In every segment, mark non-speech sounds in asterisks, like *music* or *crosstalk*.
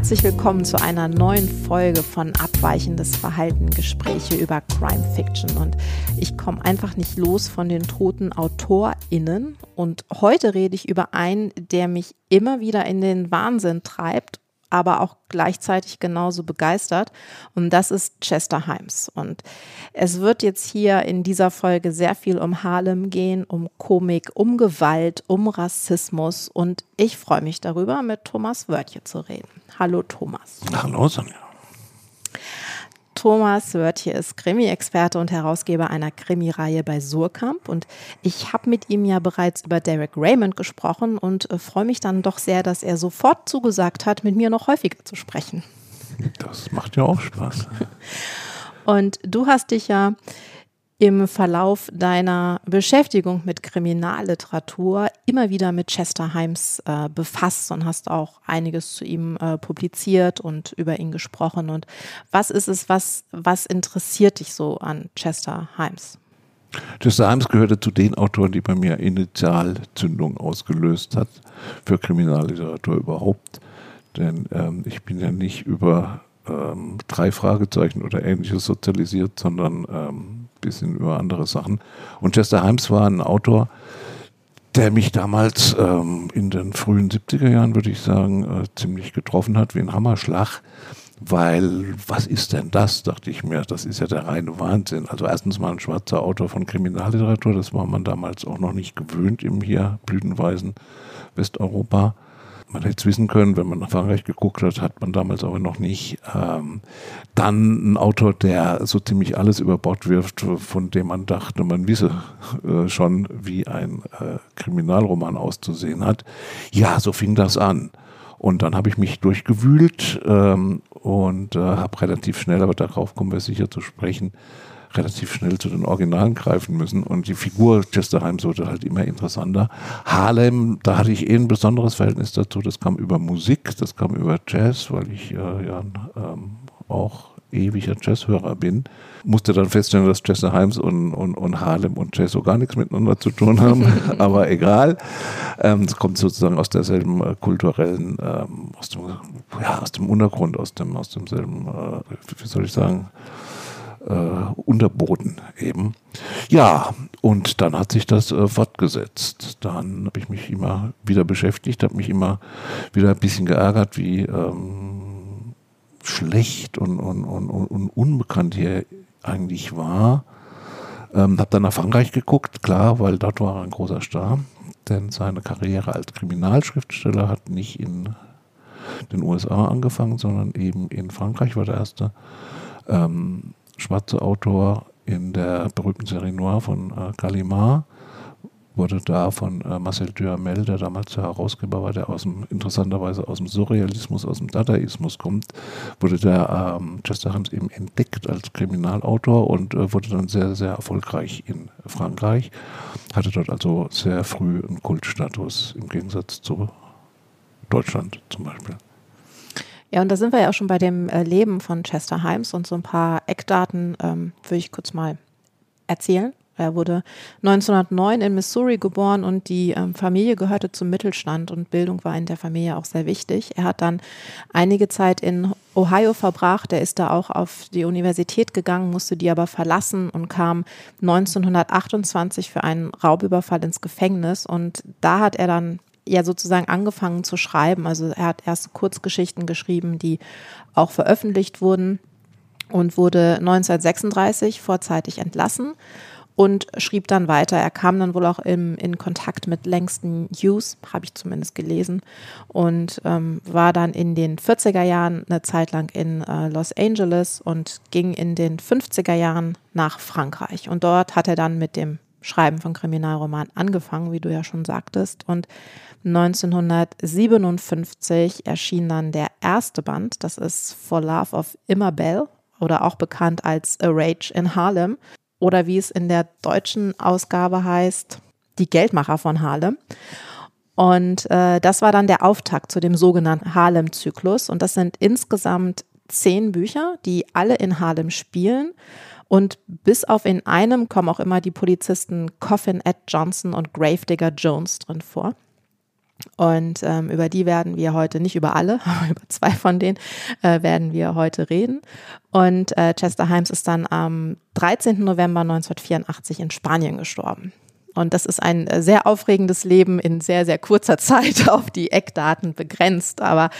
Herzlich willkommen zu einer neuen Folge von Abweichendes Verhalten, Gespräche über Crime Fiction. Und ich komme einfach nicht los von den toten AutorInnen. Und heute rede ich über einen, der mich immer wieder in den Wahnsinn treibt aber auch gleichzeitig genauso begeistert. Und das ist Chester Himes. Und es wird jetzt hier in dieser Folge sehr viel um Harlem gehen, um Komik, um Gewalt, um Rassismus. Und ich freue mich darüber, mit Thomas Wörtje zu reden. Hallo Thomas. Hallo Sonja. Thomas Wörtje ist Krimi-Experte und Herausgeber einer Krimi-Reihe bei Surkamp. Und ich habe mit ihm ja bereits über Derek Raymond gesprochen und äh, freue mich dann doch sehr, dass er sofort zugesagt hat, mit mir noch häufiger zu sprechen. Das macht ja auch Spaß. Und du hast dich ja im Verlauf deiner Beschäftigung mit Kriminalliteratur immer wieder mit Chester Himes äh, befasst und hast auch einiges zu ihm äh, publiziert und über ihn gesprochen. Und was ist es, was, was interessiert dich so an Chester Himes? Chester Himes gehörte zu den Autoren, die bei mir Initialzündung ausgelöst hat für Kriminalliteratur überhaupt. Denn ähm, ich bin ja nicht über ähm, drei Fragezeichen oder ähnliches sozialisiert, sondern ähm, bisschen über andere Sachen. Und Chester Himes war ein Autor, der mich damals ähm, in den frühen 70er Jahren, würde ich sagen, äh, ziemlich getroffen hat, wie ein Hammerschlag. Weil, was ist denn das, dachte ich mir, das ist ja der reine Wahnsinn. Also erstens mal ein schwarzer Autor von Kriminalliteratur, das war man damals auch noch nicht gewöhnt im hier blütenweisen Westeuropa man hätte es wissen können, wenn man nach Frankreich geguckt hat, hat man damals aber noch nicht. Ähm, dann ein Autor, der so ziemlich alles über Bord wirft, von dem man dachte, man wisse äh, schon, wie ein äh, Kriminalroman auszusehen hat. Ja, so fing das an. Und dann habe ich mich durchgewühlt ähm, und äh, habe relativ schnell, aber darauf kommen wir sicher zu sprechen, relativ schnell zu den Originalen greifen müssen. Und die Figur Chester Himes wurde halt immer interessanter. Harlem, da hatte ich eh ein besonderes Verhältnis dazu. Das kam über Musik, das kam über Jazz, weil ich äh, ja ähm, auch ewiger Jazzhörer bin. Musste dann feststellen, dass Chester Himes und, und, und Harlem und Jazz so gar nichts miteinander zu tun haben, *laughs* aber egal. Ähm, es kommt sozusagen aus derselben äh, kulturellen, ähm, aus, dem, ja, aus dem Untergrund, aus, dem, aus demselben, äh, wie soll ich sagen, äh, Unterboden eben. Ja, und dann hat sich das äh, fortgesetzt. Dann habe ich mich immer wieder beschäftigt, habe mich immer wieder ein bisschen geärgert, wie ähm, schlecht und, und, und, und unbekannt hier eigentlich war. Ähm, habe dann nach Frankreich geguckt, klar, weil dort war er ein großer Star. Denn seine Karriere als Kriminalschriftsteller hat nicht in den USA angefangen, sondern eben in Frankreich war der erste ähm, schwarze Autor in der berühmten Serie Noir von äh, Gallimard, wurde da von äh, Marcel Duhamel, der damals der Herausgeber war, der aus dem, interessanterweise aus dem Surrealismus, aus dem Dadaismus kommt, wurde der ähm, Chester Himes eben entdeckt als Kriminalautor und äh, wurde dann sehr, sehr erfolgreich in Frankreich. Hatte dort also sehr früh einen Kultstatus im Gegensatz zu Deutschland zum Beispiel. Ja, und da sind wir ja auch schon bei dem äh, Leben von Chester Himes und so ein paar Eckdaten ähm, würde ich kurz mal erzählen. Er wurde 1909 in Missouri geboren und die ähm, Familie gehörte zum Mittelstand und Bildung war in der Familie auch sehr wichtig. Er hat dann einige Zeit in Ohio verbracht. Er ist da auch auf die Universität gegangen, musste die aber verlassen und kam 1928 für einen Raubüberfall ins Gefängnis. Und da hat er dann ja sozusagen angefangen zu schreiben. Also er hat erst Kurzgeschichten geschrieben, die auch veröffentlicht wurden und wurde 1936 vorzeitig entlassen und schrieb dann weiter. Er kam dann wohl auch im, in Kontakt mit Langston Hughes, habe ich zumindest gelesen, und ähm, war dann in den 40er Jahren eine Zeit lang in äh, Los Angeles und ging in den 50er Jahren nach Frankreich. Und dort hat er dann mit dem Schreiben von Kriminalromanen angefangen, wie du ja schon sagtest. Und 1957 erschien dann der erste Band, das ist For Love of Immabel oder auch bekannt als A Rage in Harlem oder wie es in der deutschen Ausgabe heißt, Die Geldmacher von Harlem. Und äh, das war dann der Auftakt zu dem sogenannten Harlem-Zyklus. Und das sind insgesamt zehn Bücher, die alle in Harlem spielen. Und bis auf in einem kommen auch immer die Polizisten Coffin Ed Johnson und Gravedigger Jones drin vor. Und ähm, über die werden wir heute, nicht über alle, *laughs* aber über zwei von denen äh, werden wir heute reden. Und äh, Chester Himes ist dann am 13. November 1984 in Spanien gestorben. Und das ist ein äh, sehr aufregendes Leben in sehr, sehr kurzer *laughs* Zeit auf die Eckdaten begrenzt. Aber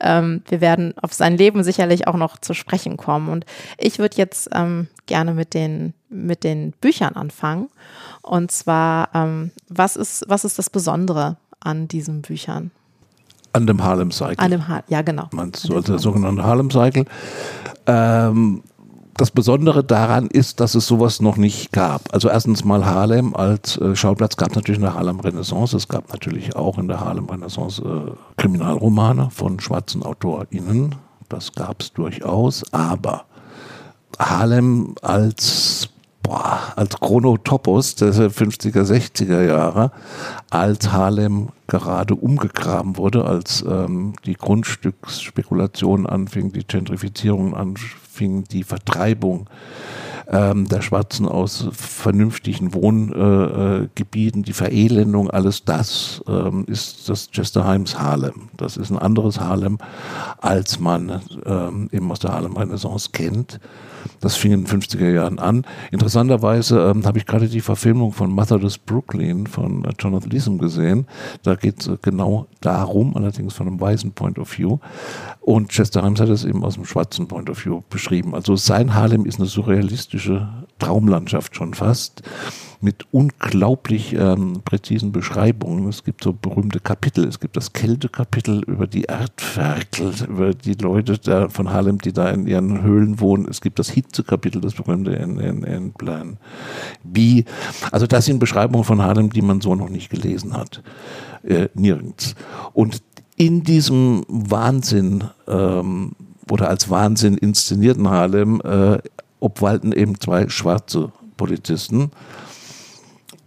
ähm, wir werden auf sein Leben sicherlich auch noch zu sprechen kommen. Und ich würde jetzt ähm, gerne mit den, mit den Büchern anfangen. Und zwar, ähm, was, ist, was ist das Besondere an diesen Büchern? An dem Harlem Cycle. An dem ha ja, genau. Meinst du, also der sogenannte Harlem Cycle. Ähm, das Besondere daran ist, dass es sowas noch nicht gab. Also erstens mal Harlem als äh, Schauplatz gab es natürlich in der Harlem Renaissance. Es gab natürlich auch in der Harlem Renaissance äh, Kriminalromane von schwarzen AutorInnen. Das gab es durchaus. Aber Harlem als boah, als Chronotopos der 50er, 60er Jahre, als Harlem gerade umgegraben wurde, als ähm, die Grundstücksspekulation anfing, die Gentrifizierung anfing, die Vertreibung ähm, der Schwarzen aus vernünftigen Wohngebieten, die Verelendung, alles das ähm, ist das Chester Himes Harlem. Das ist ein anderes Harlem, als man ähm, eben aus der Harlem-Renaissance kennt. Das fing in den 50er Jahren an. Interessanterweise ähm, habe ich gerade die Verfilmung von Methodist Brooklyn von äh, Jonathan Leeson gesehen. Da geht es äh, genau darum, allerdings von einem weißen Point of View. Und Chester Himes hat es eben aus dem schwarzen Point of View beschrieben. Also sein Harlem ist eine surrealistische Traumlandschaft schon fast mit unglaublich ähm, präzisen Beschreibungen. Es gibt so berühmte Kapitel. Es gibt das Kältekapitel über die Erdferkel, über die Leute da von Harlem, die da in ihren Höhlen wohnen. Es gibt das Hitzekapitel, das berühmte in, in, in Plan B. Also das sind Beschreibungen von Harlem, die man so noch nicht gelesen hat. Äh, nirgends. Und in diesem Wahnsinn ähm, oder als Wahnsinn inszenierten Harlem äh, obwalten eben zwei schwarze Polizisten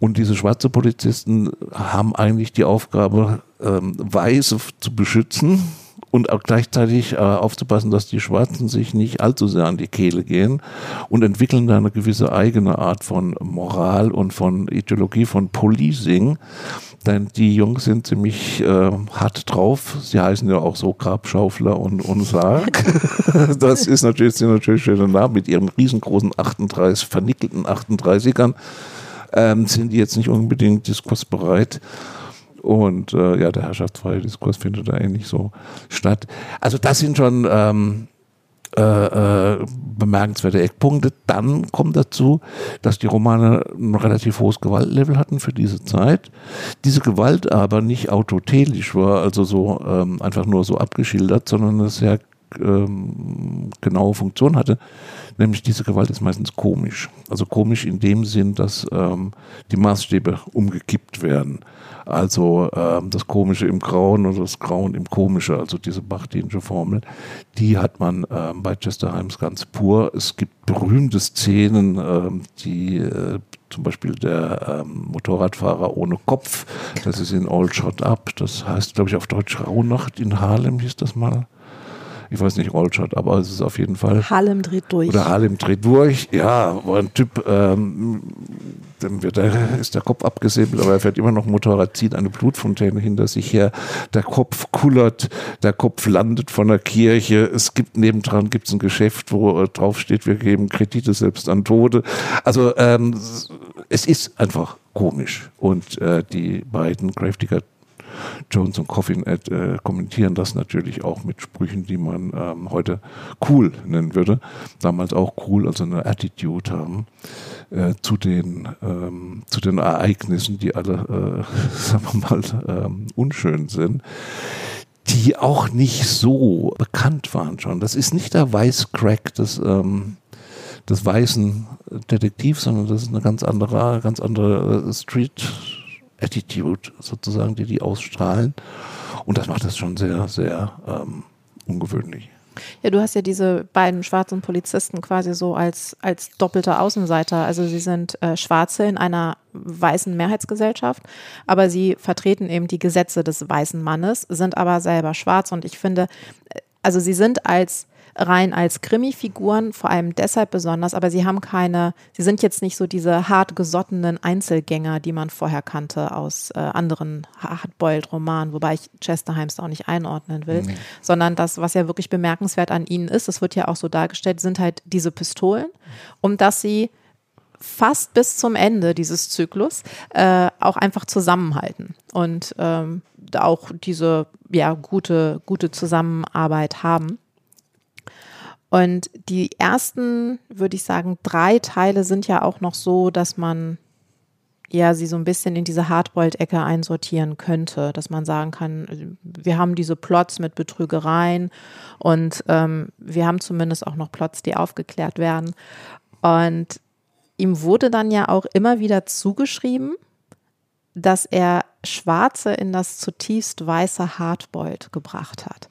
und diese schwarze Polizisten haben eigentlich die Aufgabe, ähm, Weiße zu beschützen und auch gleichzeitig äh, aufzupassen, dass die Schwarzen sich nicht allzu sehr an die Kehle gehen und entwickeln da eine gewisse eigene Art von Moral und von Ideologie, von Policing. Denn die Jungs sind ziemlich äh, hart drauf. Sie heißen ja auch so Grabschaufler und, und Sarg. *laughs* das ist natürlich, sind natürlich schöne Namen mit ihren riesengroßen 38, vernickelten 38ern ähm, sind die jetzt nicht unbedingt diskursbereit. Und äh, ja, der herrschaftsfreie Diskurs findet da ähnlich so statt. Also das sind schon ähm, äh, äh, bemerkenswerte Eckpunkte. Dann kommt dazu, dass die Romane ein relativ hohes Gewaltlevel hatten für diese Zeit. Diese Gewalt aber nicht autotelisch war, also so ähm, einfach nur so abgeschildert, sondern eine sehr ähm, genaue Funktion hatte. Nämlich diese Gewalt ist meistens komisch. Also komisch in dem Sinn, dass ähm, die Maßstäbe umgekippt werden. Also ähm, das Komische im Grauen oder das Grauen im Komische, also diese bachtinische Formel, die hat man ähm, bei Chester Himes ganz pur. Es gibt berühmte Szenen, ähm, die äh, zum Beispiel der ähm, Motorradfahrer ohne Kopf, das ist in All Shot Up, das heißt, glaube ich, auf Deutsch Rauhnacht in Harlem hieß das mal ich weiß nicht, Rollshot, aber es ist auf jeden Fall. Harlem dreht durch. Oder Harlem dreht durch, ja, war ein Typ, ähm, dem wird der, ist der Kopf abgesäbelt, aber er fährt immer noch Motorrad, zieht eine Blutfontäne hinter sich her, der Kopf kullert, der Kopf landet von der Kirche, es gibt nebendran gibt's ein Geschäft, wo äh, drauf steht, wir geben Kredite selbst an Tode. Also ähm, es ist einfach komisch. Und äh, die beiden Gravedigger Jones und Coffin äh, kommentieren das natürlich auch mit Sprüchen, die man ähm, heute cool nennen würde. Damals auch cool, also eine Attitude haben äh, zu, den, ähm, zu den Ereignissen, die alle, äh, *laughs* sagen wir mal, ähm, unschön sind die auch nicht so bekannt waren schon. Das ist nicht der Weißcrack des, ähm, des weißen Detektivs, sondern das ist eine ganz andere, ganz andere äh, Street Attitude sozusagen, die die ausstrahlen. Und das macht das schon sehr, sehr ähm, ungewöhnlich. Ja, du hast ja diese beiden schwarzen Polizisten quasi so als, als doppelte Außenseiter. Also sie sind äh, Schwarze in einer weißen Mehrheitsgesellschaft, aber sie vertreten eben die Gesetze des weißen Mannes, sind aber selber schwarz. Und ich finde, also sie sind als rein als Krimi-Figuren vor allem deshalb besonders, aber sie haben keine, sie sind jetzt nicht so diese hart gesottenen Einzelgänger, die man vorher kannte aus äh, anderen Hardboiled-Romanen, wobei ich Chester Himes auch nicht einordnen will, nee. sondern das, was ja wirklich bemerkenswert an ihnen ist, das wird ja auch so dargestellt, sind halt diese Pistolen, um dass sie fast bis zum Ende dieses Zyklus äh, auch einfach zusammenhalten und ähm, auch diese ja gute gute Zusammenarbeit haben. Und die ersten, würde ich sagen, drei Teile sind ja auch noch so, dass man ja sie so ein bisschen in diese Hardboiled-Ecke einsortieren könnte, dass man sagen kann, wir haben diese Plots mit Betrügereien und ähm, wir haben zumindest auch noch Plots, die aufgeklärt werden. Und ihm wurde dann ja auch immer wieder zugeschrieben, dass er Schwarze in das zutiefst weiße Hardboiled gebracht hat.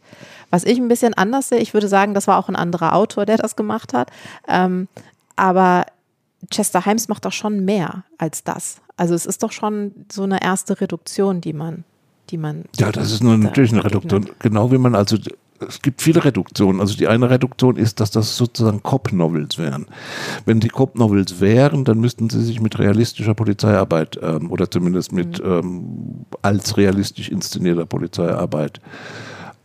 Was ich ein bisschen anders sehe, ich würde sagen, das war auch ein anderer Autor, der das gemacht hat. Ähm, aber Chester Himes macht doch schon mehr als das. Also es ist doch schon so eine erste Reduktion, die man, die man. Ja, das ist nur natürlich eine Reduktion. Genau wie man also es gibt viele Reduktionen. Also die eine Reduktion ist, dass das sozusagen Cop-Novels wären. Wenn die Cop-Novels wären, dann müssten sie sich mit realistischer Polizeiarbeit ähm, oder zumindest mit mhm. ähm, als realistisch inszenierter Polizeiarbeit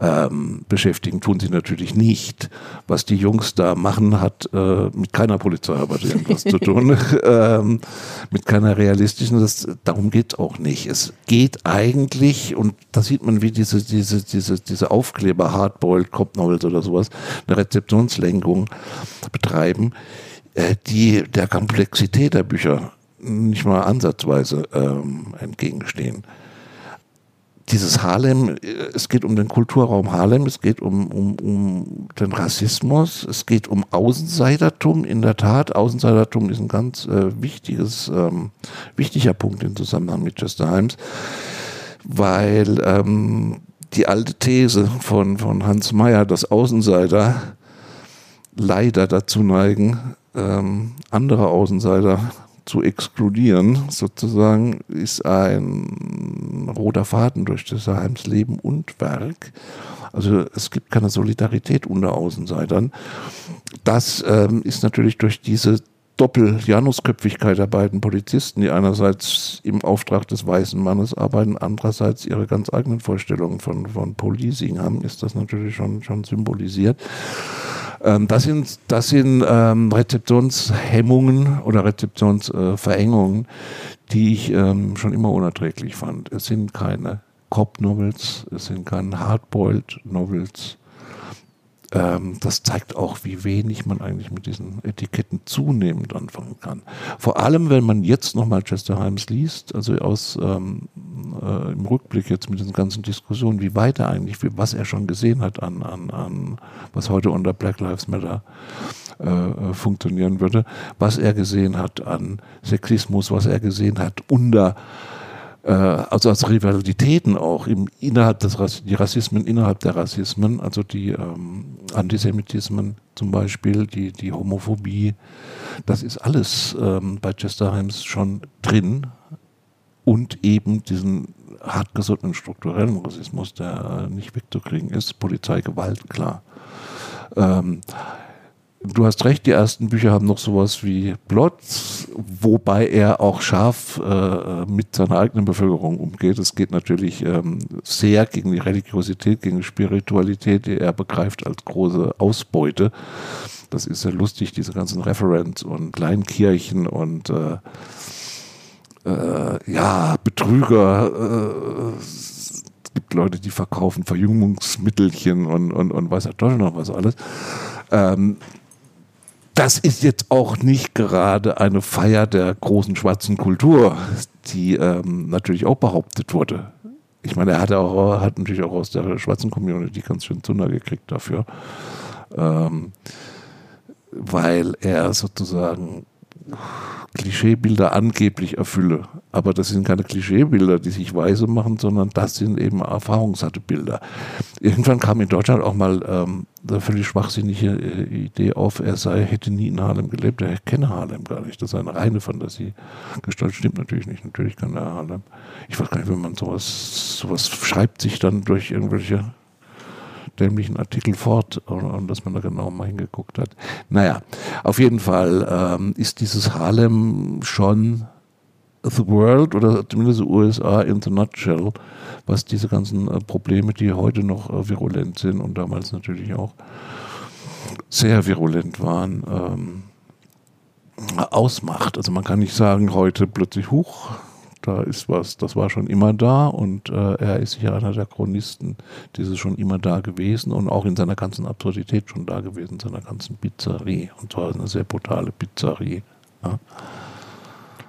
ähm, beschäftigen, tun sie natürlich nicht. Was die Jungs da machen, hat äh, mit keiner Polizeiarbeit irgendwas zu tun, *laughs* ähm, mit keiner realistischen. Das, darum geht es auch nicht. Es geht eigentlich, und da sieht man, wie diese, diese, diese, diese Aufkleber, Hardboiled, Cop Novels oder sowas, eine Rezeptionslenkung betreiben, äh, die der Komplexität der Bücher nicht mal ansatzweise ähm, entgegenstehen dieses Harlem, äh, es geht um den Kulturraum Harlem, es geht um, um, um den Rassismus, es geht um Außenseitertum. In der Tat, Außenseitertum ist ein ganz äh, wichtiges, ähm, wichtiger Punkt im Zusammenhang mit Chester Himes, weil ähm, die alte These von, von Hans Meyer, dass Außenseiter leider dazu neigen, ähm, andere Außenseiter zu exkludieren, sozusagen, ist ein roter Faden durch das Heims Leben und Werk. Also es gibt keine Solidarität unter Außenseitern. Das ähm, ist natürlich durch diese Doppel-Janusköpfigkeit der beiden Polizisten, die einerseits im Auftrag des weißen Mannes arbeiten, andererseits ihre ganz eigenen Vorstellungen von, von Policing haben, ist das natürlich schon, schon symbolisiert. Ähm, das sind, das sind ähm, Rezeptionshemmungen oder Rezeptionsverengungen, äh, die ich ähm, schon immer unerträglich fand. Es sind keine Cop-Novels, es sind keine Hardboiled-Novels, ähm, das zeigt auch, wie wenig man eigentlich mit diesen Etiketten zunehmend anfangen kann. Vor allem, wenn man jetzt nochmal Chester Himes liest, also aus ähm, äh, im Rückblick jetzt mit diesen ganzen Diskussionen, wie weit er eigentlich, was er schon gesehen hat an, an, an was heute unter Black Lives Matter äh, äh funktionieren würde, was er gesehen hat an Sexismus, was er gesehen hat unter also als Rivalitäten auch im, innerhalb des Rass die Rassismen innerhalb der Rassismen, also die ähm, Antisemitismen zum Beispiel, die, die Homophobie, das ist alles ähm, bei Chester Himes schon drin und eben diesen hartgesottenen strukturellen Rassismus, der äh, nicht wegzukriegen ist, Polizeigewalt, klar. Ähm, Du hast recht, die ersten Bücher haben noch sowas wie Plots, wobei er auch scharf äh, mit seiner eigenen Bevölkerung umgeht. Es geht natürlich ähm, sehr gegen die Religiosität, gegen Spiritualität, die er begreift als große Ausbeute. Das ist ja lustig, diese ganzen Referents und Kleinkirchen und äh, äh, ja, Betrüger. Äh, es gibt Leute, die verkaufen Verjüngungsmittelchen und, und, und weiß er doch noch was alles. Ähm, das ist jetzt auch nicht gerade eine Feier der großen schwarzen Kultur, die ähm, natürlich auch behauptet wurde. Ich meine, er hat, auch, hat natürlich auch aus der schwarzen Community ganz schön Zunder gekriegt dafür, ähm, weil er sozusagen Klischeebilder angeblich erfülle. Aber das sind keine Klischeebilder, die sich weise machen, sondern das sind eben erfahrungssatte Bilder. Irgendwann kam in Deutschland auch mal ähm, eine völlig schwachsinnige äh, Idee auf, er sei, hätte nie in Harlem gelebt, er kenne Harlem gar nicht. Das ist eine reine Fantasie. Gestalt stimmt natürlich nicht. Natürlich kann er Harlem. Ich weiß gar nicht, wenn man sowas, sowas schreibt sich dann durch irgendwelche dämlichen Artikel fort und, dass man da genau mal hingeguckt hat. Naja, auf jeden Fall ähm, ist dieses Harlem schon the world oder zumindest USA in the nutshell, was diese ganzen äh, Probleme, die heute noch äh, virulent sind und damals natürlich auch sehr virulent waren, ähm, ausmacht. Also man kann nicht sagen, heute plötzlich hoch, da ist was, das war schon immer da und äh, er ist sicher einer der Chronisten, dieses schon immer da gewesen und auch in seiner ganzen Absurdität schon da gewesen, seiner ganzen Pizzerie und zwar eine sehr brutale Pizzerie. Ja.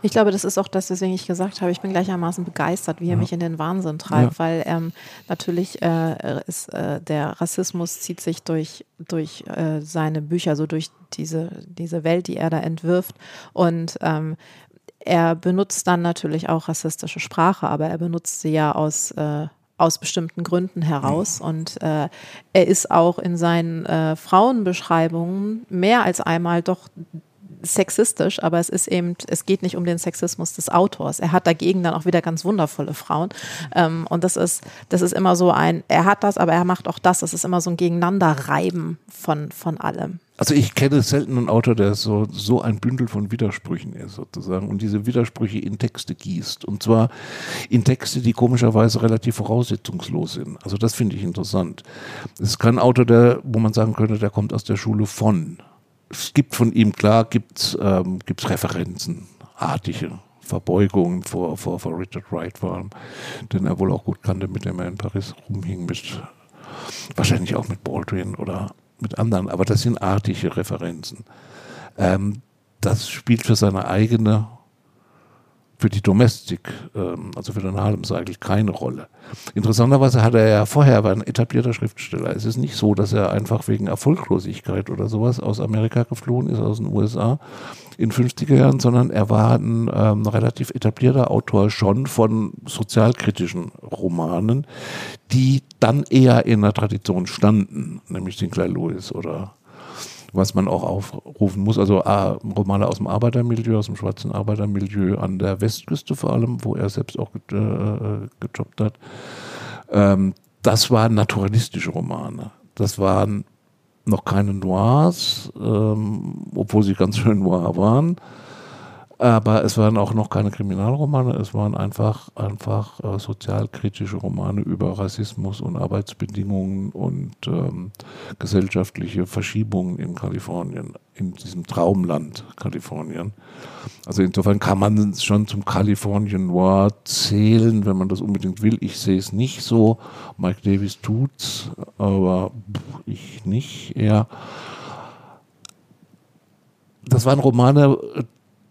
Ich glaube, das ist auch das, weswegen ich gesagt habe, ich bin gleichermaßen begeistert, wie er ja. mich in den Wahnsinn treibt, ja. weil ähm, natürlich äh, ist äh, der Rassismus zieht sich durch, durch äh, seine Bücher, so durch diese, diese Welt, die er da entwirft. Und ähm, er benutzt dann natürlich auch rassistische Sprache, aber er benutzt sie ja aus äh, aus bestimmten Gründen heraus. Und äh, er ist auch in seinen äh, Frauenbeschreibungen mehr als einmal doch sexistisch, aber es ist eben, es geht nicht um den Sexismus des Autors. Er hat dagegen dann auch wieder ganz wundervolle Frauen. Ähm, und das ist, das ist immer so ein, er hat das, aber er macht auch das. Das ist immer so ein Gegeneinanderreiben von, von allem. Also ich kenne selten einen Autor, der so, so ein Bündel von Widersprüchen ist, sozusagen, und diese Widersprüche in Texte gießt. Und zwar in Texte, die komischerweise relativ voraussetzungslos sind. Also das finde ich interessant. Es ist kein Autor, der, wo man sagen könnte, der kommt aus der Schule von es gibt von ihm, klar, gibt es ähm, Referenzen, artige Verbeugungen vor, vor, vor Richard Wright vor allem, den er wohl auch gut kannte, mit dem er in Paris rumhing, mit, wahrscheinlich auch mit Baldwin oder mit anderen, aber das sind artige Referenzen. Ähm, das spielt für seine eigene für die Domestik, ähm, also für den Harlem Cycle, keine Rolle. Interessanterweise hat er ja vorher war ein etablierter Schriftsteller. Es ist nicht so, dass er einfach wegen Erfolglosigkeit oder sowas aus Amerika geflohen ist, aus den USA in 50er Jahren, sondern er war ein ähm, relativ etablierter Autor schon von sozialkritischen Romanen, die dann eher in der Tradition standen, nämlich Sinclair Lewis oder was man auch aufrufen muss. Also äh, Romane aus dem Arbeitermilieu, aus dem schwarzen Arbeitermilieu an der Westküste vor allem, wo er selbst auch ge äh, gejobbt hat. Ähm, das waren naturalistische Romane. Das waren noch keine Noirs, ähm, obwohl sie ganz schön noir waren. Aber es waren auch noch keine Kriminalromane, es waren einfach, einfach äh, sozialkritische Romane über Rassismus und Arbeitsbedingungen und ähm, gesellschaftliche Verschiebungen in Kalifornien, in diesem Traumland Kalifornien. Also insofern kann man schon zum Kalifornien Noir zählen, wenn man das unbedingt will. Ich sehe es nicht so. Mike Davis tut's, aber ich nicht eher. Das waren Romane,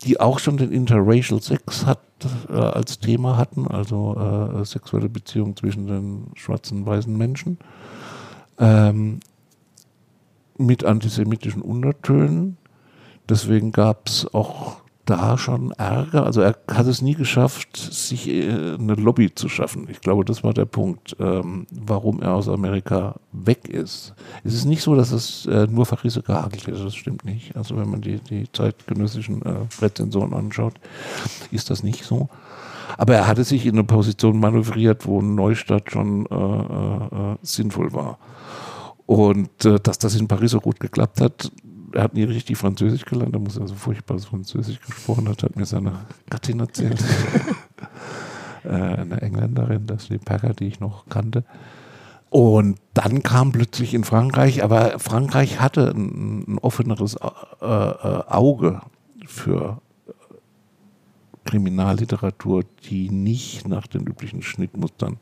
die auch schon den Interracial Sex hat, äh, als Thema hatten, also äh, sexuelle Beziehungen zwischen den schwarzen und weißen Menschen, ähm, mit antisemitischen Untertönen. Deswegen gab es auch da schon Ärger. Also er hat es nie geschafft, sich äh, eine Lobby zu schaffen. Ich glaube, das war der Punkt, ähm, warum er aus Amerika weg ist. Es ist nicht so, dass es äh, nur Verrisse gehagelt ist. Das stimmt nicht. Also wenn man die, die zeitgenössischen äh, Rezensionen anschaut, ist das nicht so. Aber er hatte sich in eine Position manövriert, wo Neustadt schon äh, äh, sinnvoll war. Und äh, dass das in Paris so gut geklappt hat, er hat nie richtig Französisch gelernt, er muss also furchtbares Französisch gesprochen hat, hat mir seine Gattin erzählt. *laughs* äh, eine Engländerin, das die Packer, die ich noch kannte. Und dann kam plötzlich in Frankreich, aber Frankreich hatte ein, ein offeneres äh, äh, Auge für Kriminalliteratur, die nicht nach den üblichen Schnittmustern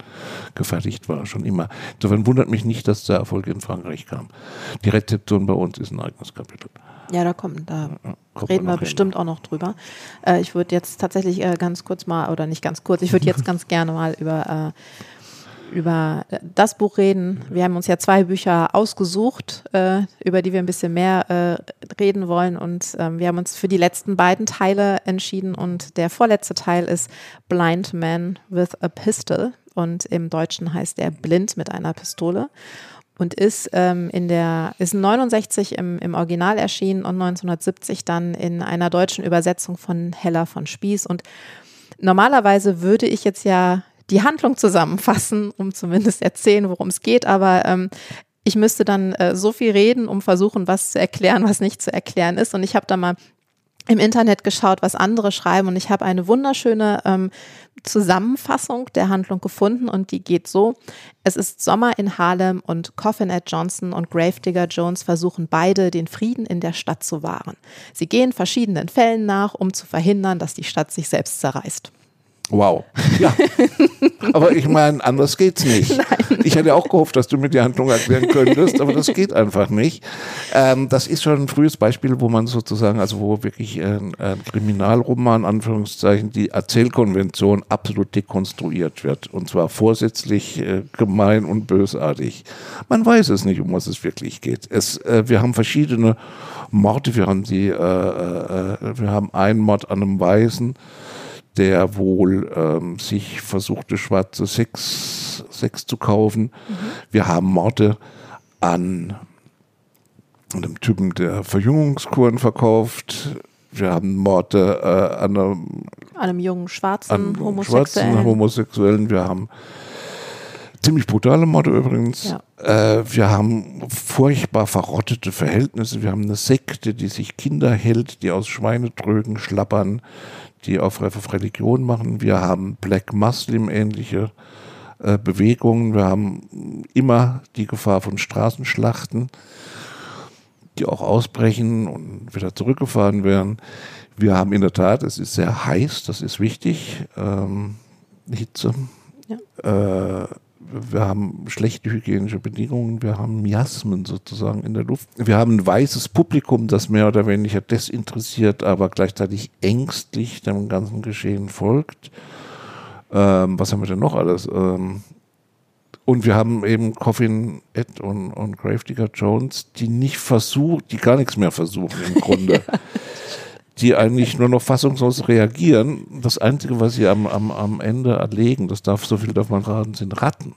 gefertigt war, schon immer. Insofern wundert mich nicht, dass der Erfolg in Frankreich kam. Die Rezeption bei uns ist ein eigenes Kapitel. Ja, da kommt, da Kommt reden wir bestimmt hin. auch noch drüber. Äh, ich würde jetzt tatsächlich äh, ganz kurz mal, oder nicht ganz kurz, ich würde jetzt *laughs* ganz gerne mal über äh, über das Buch reden. Wir haben uns ja zwei Bücher ausgesucht, äh, über die wir ein bisschen mehr äh, reden wollen. Und ähm, wir haben uns für die letzten beiden Teile entschieden. Und der vorletzte Teil ist Blind Man with a Pistol. Und im Deutschen heißt er Blind mit einer Pistole. Und ist ähm, in der, ist 69 im, im Original erschienen und 1970 dann in einer deutschen Übersetzung von Hella von Spieß. Und normalerweise würde ich jetzt ja die Handlung zusammenfassen, um zumindest erzählen, worum es geht. Aber ähm, ich müsste dann äh, so viel reden, um versuchen, was zu erklären, was nicht zu erklären ist. Und ich habe da mal im Internet geschaut, was andere schreiben und ich habe eine wunderschöne ähm, Zusammenfassung der Handlung gefunden und die geht so. Es ist Sommer in Harlem und Coffin at Johnson und Gravedigger Jones versuchen beide, den Frieden in der Stadt zu wahren. Sie gehen verschiedenen Fällen nach, um zu verhindern, dass die Stadt sich selbst zerreißt. Wow. Ja. aber ich meine, anders geht's nicht. *laughs* Nein. Ich hätte auch gehofft, dass du mir die Handlung erklären könntest, aber das geht einfach nicht. Ähm, das ist schon ein frühes Beispiel, wo man sozusagen, also wo wirklich ein, ein Kriminalroman, Anführungszeichen, die Erzählkonvention absolut dekonstruiert wird. Und zwar vorsätzlich äh, gemein und bösartig. Man weiß es nicht, um was es wirklich geht. Es, äh, wir haben verschiedene Morde, wir haben die, äh, äh, äh wir haben einen Mord an einem Weißen, der wohl ähm, sich versuchte, schwarze Sex, Sex zu kaufen. Mhm. Wir haben Morde an einem Typen, der Verjüngungskuren verkauft. Wir haben Morde äh, an, einem, an einem jungen schwarzen an Homosexuellen. Schwarzen Homosexuellen. Wir haben ziemlich brutale Morde übrigens. Ja. Äh, wir haben furchtbar verrottete Verhältnisse. Wir haben eine Sekte, die sich Kinder hält, die aus Schweinetrögen schlappern die auf Religion machen. Wir haben Black Muslim-ähnliche äh, Bewegungen. Wir haben immer die Gefahr von Straßenschlachten, die auch ausbrechen und wieder zurückgefahren werden. Wir haben in der Tat, es ist sehr heiß, das ist wichtig, ähm, Hitze. Ja. Äh, wir haben schlechte hygienische Bedingungen, wir haben Miasmen sozusagen in der Luft. Wir haben ein weißes Publikum, das mehr oder weniger desinteressiert, aber gleichzeitig ängstlich dem ganzen Geschehen folgt. Ähm, was haben wir denn noch alles? Ähm, und wir haben eben Coffin, Ed und, und Gravedigger Jones, die nicht versuchen, die gar nichts mehr versuchen im Grunde. *laughs* ja die eigentlich nur noch fassungslos reagieren. Das Einzige, was sie am, am, am Ende erlegen, das darf, so viel darf man raten, sind Ratten.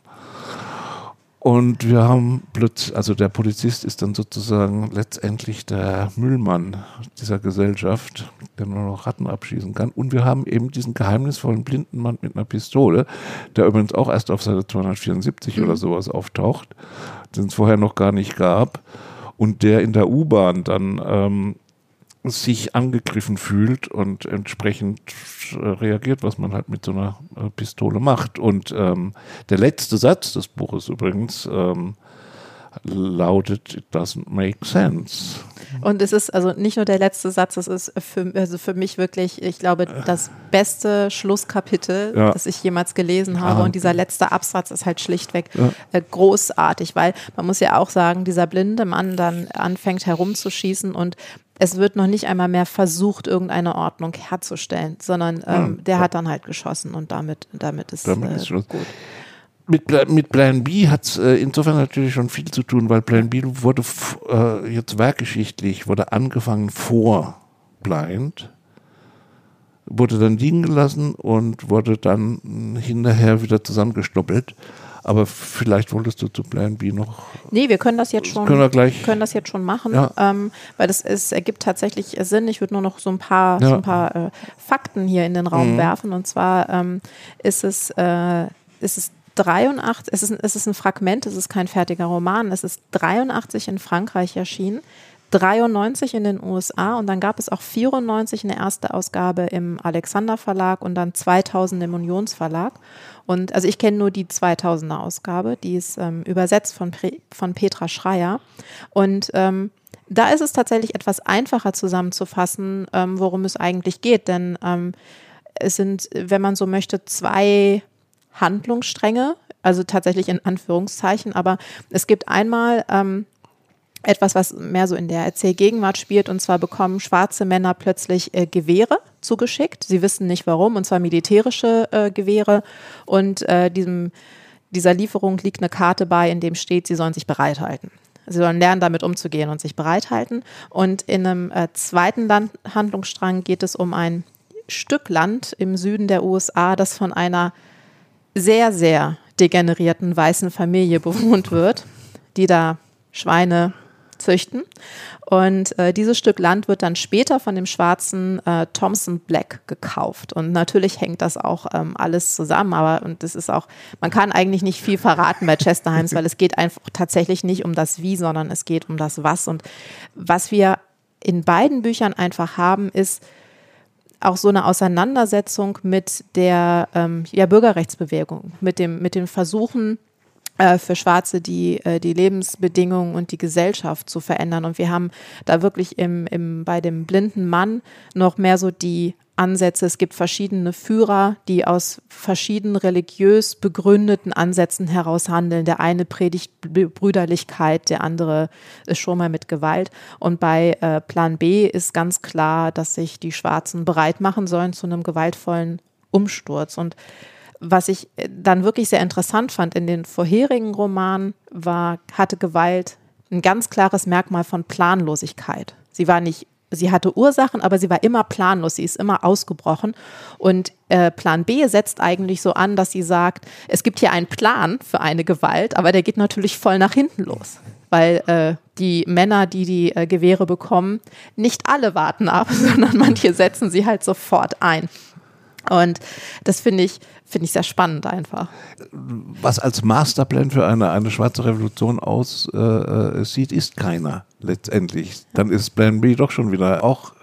Und wir haben plötzlich, also der Polizist ist dann sozusagen letztendlich der Müllmann dieser Gesellschaft, der nur noch Ratten abschießen kann. Und wir haben eben diesen geheimnisvollen blinden Mann mit einer Pistole, der übrigens auch erst auf Seite 274 mhm. oder sowas auftaucht, den es vorher noch gar nicht gab. Und der in der U-Bahn dann ähm, sich angegriffen fühlt und entsprechend äh, reagiert, was man halt mit so einer äh, Pistole macht. Und ähm, der letzte Satz des Buches übrigens ähm, lautet, it doesn't make sense. Und es ist also nicht nur der letzte Satz, es ist für, also für mich wirklich, ich glaube, das beste Schlusskapitel, ja. das ich jemals gelesen habe. Und dieser letzte Absatz ist halt schlichtweg ja. Äh, großartig, weil man muss ja auch sagen, dieser blinde Mann dann anfängt herumzuschießen und es wird noch nicht einmal mehr versucht, irgendeine Ordnung herzustellen, sondern ähm, ja, der hat dann halt geschossen und damit, damit ist, damit äh, gut. Mit, mit Plan B hat es äh, insofern natürlich schon viel zu tun, weil Plan B wurde äh, jetzt werkgeschichtlich, wurde angefangen vor Blind, wurde dann liegen gelassen und wurde dann hinterher wieder zusammengestoppelt. Aber vielleicht wolltest du zu Plan B noch. Nee, wir können das jetzt schon. Können wir gleich. Können das jetzt schon machen, ja. ähm, weil das ist, ergibt tatsächlich Sinn. Ich würde nur noch so ein paar, ja. so ein paar äh, Fakten hier in den Raum mhm. werfen. Und zwar ähm, ist es, äh, ist es 83, es ist, es ist ein Fragment, es ist kein fertiger Roman. Es ist 83 in Frankreich erschienen. 93 in den USA und dann gab es auch 94 eine erste Ausgabe im Alexander Verlag und dann 2000 im Unionsverlag. Und also ich kenne nur die 2000er Ausgabe, die ist ähm, übersetzt von, von Petra Schreier. Und ähm, da ist es tatsächlich etwas einfacher zusammenzufassen, ähm, worum es eigentlich geht. Denn ähm, es sind, wenn man so möchte, zwei Handlungsstränge, also tatsächlich in Anführungszeichen. Aber es gibt einmal ähm, etwas, was mehr so in der Erzählgegenwart spielt. Und zwar bekommen schwarze Männer plötzlich äh, Gewehre zugeschickt. Sie wissen nicht warum, und zwar militärische äh, Gewehre. Und äh, diesem, dieser Lieferung liegt eine Karte bei, in dem steht, sie sollen sich bereithalten. Sie sollen lernen, damit umzugehen und sich bereithalten. Und in einem äh, zweiten Land Handlungsstrang geht es um ein Stück Land im Süden der USA, das von einer sehr, sehr degenerierten weißen Familie bewohnt *laughs* wird, die da Schweine, züchten. Und äh, dieses Stück Land wird dann später von dem schwarzen äh, Thompson Black gekauft. Und natürlich hängt das auch ähm, alles zusammen, aber und das ist auch, man kann eigentlich nicht viel verraten bei Chester Himes, weil es geht einfach tatsächlich nicht um das Wie, sondern es geht um das Was. Und was wir in beiden Büchern einfach haben, ist, auch so eine Auseinandersetzung mit der ähm, ja, Bürgerrechtsbewegung, mit dem, mit dem Versuchen, äh, für Schwarze die, äh, die Lebensbedingungen und die Gesellschaft zu verändern. Und wir haben da wirklich im, im, bei dem blinden Mann noch mehr so die Ansätze. Es gibt verschiedene Führer, die aus verschiedenen religiös begründeten Ansätzen heraus handeln. Der eine predigt Brüderlichkeit, der andere ist schon mal mit Gewalt. Und bei äh, Plan B ist ganz klar, dass sich die Schwarzen bereit machen sollen zu einem gewaltvollen Umsturz. Und was ich äh, dann wirklich sehr interessant fand in den vorherigen Romanen war, hatte Gewalt ein ganz klares Merkmal von Planlosigkeit. Sie war nicht, sie hatte Ursachen, aber sie war immer planlos, sie ist immer ausgebrochen. Und äh, Plan B setzt eigentlich so an, dass sie sagt, es gibt hier einen Plan für eine Gewalt, aber der geht natürlich voll nach hinten los. Weil äh, die Männer, die die äh, Gewehre bekommen, nicht alle warten ab, *laughs* sondern manche setzen sie halt sofort ein. Und das finde ich, finde ich sehr spannend einfach. Was als Masterplan für eine, eine schwarze Revolution aussieht, äh, ist keiner letztendlich. Dann ist Plan B doch schon wieder auch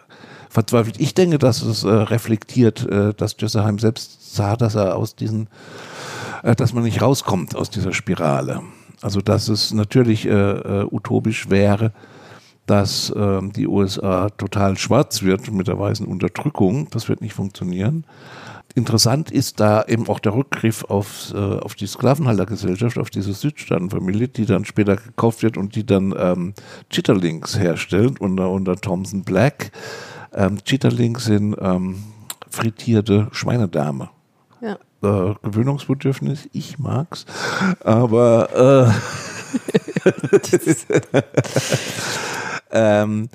verzweifelt. Ich denke, dass es äh, reflektiert, äh, dass Jesseheim selbst sah, dass er aus diesen, äh, dass man nicht rauskommt aus dieser Spirale. Also dass es natürlich äh, äh, utopisch wäre, dass ähm, die USA total schwarz wird mit der weißen Unterdrückung. Das wird nicht funktionieren. Interessant ist da eben auch der Rückgriff auf, äh, auf die Sklavenhaltergesellschaft, auf diese Südstaatenfamilie, die dann später gekauft wird und die dann ähm, Chitterlings herstellt unter, unter Thomson Black. Ähm, Chitterlings sind ähm, frittierte Schweinedärme. Ja. Äh, Gewöhnungsbedürfnis, ich mag's. Aber äh, *laughs* *laughs* ähm,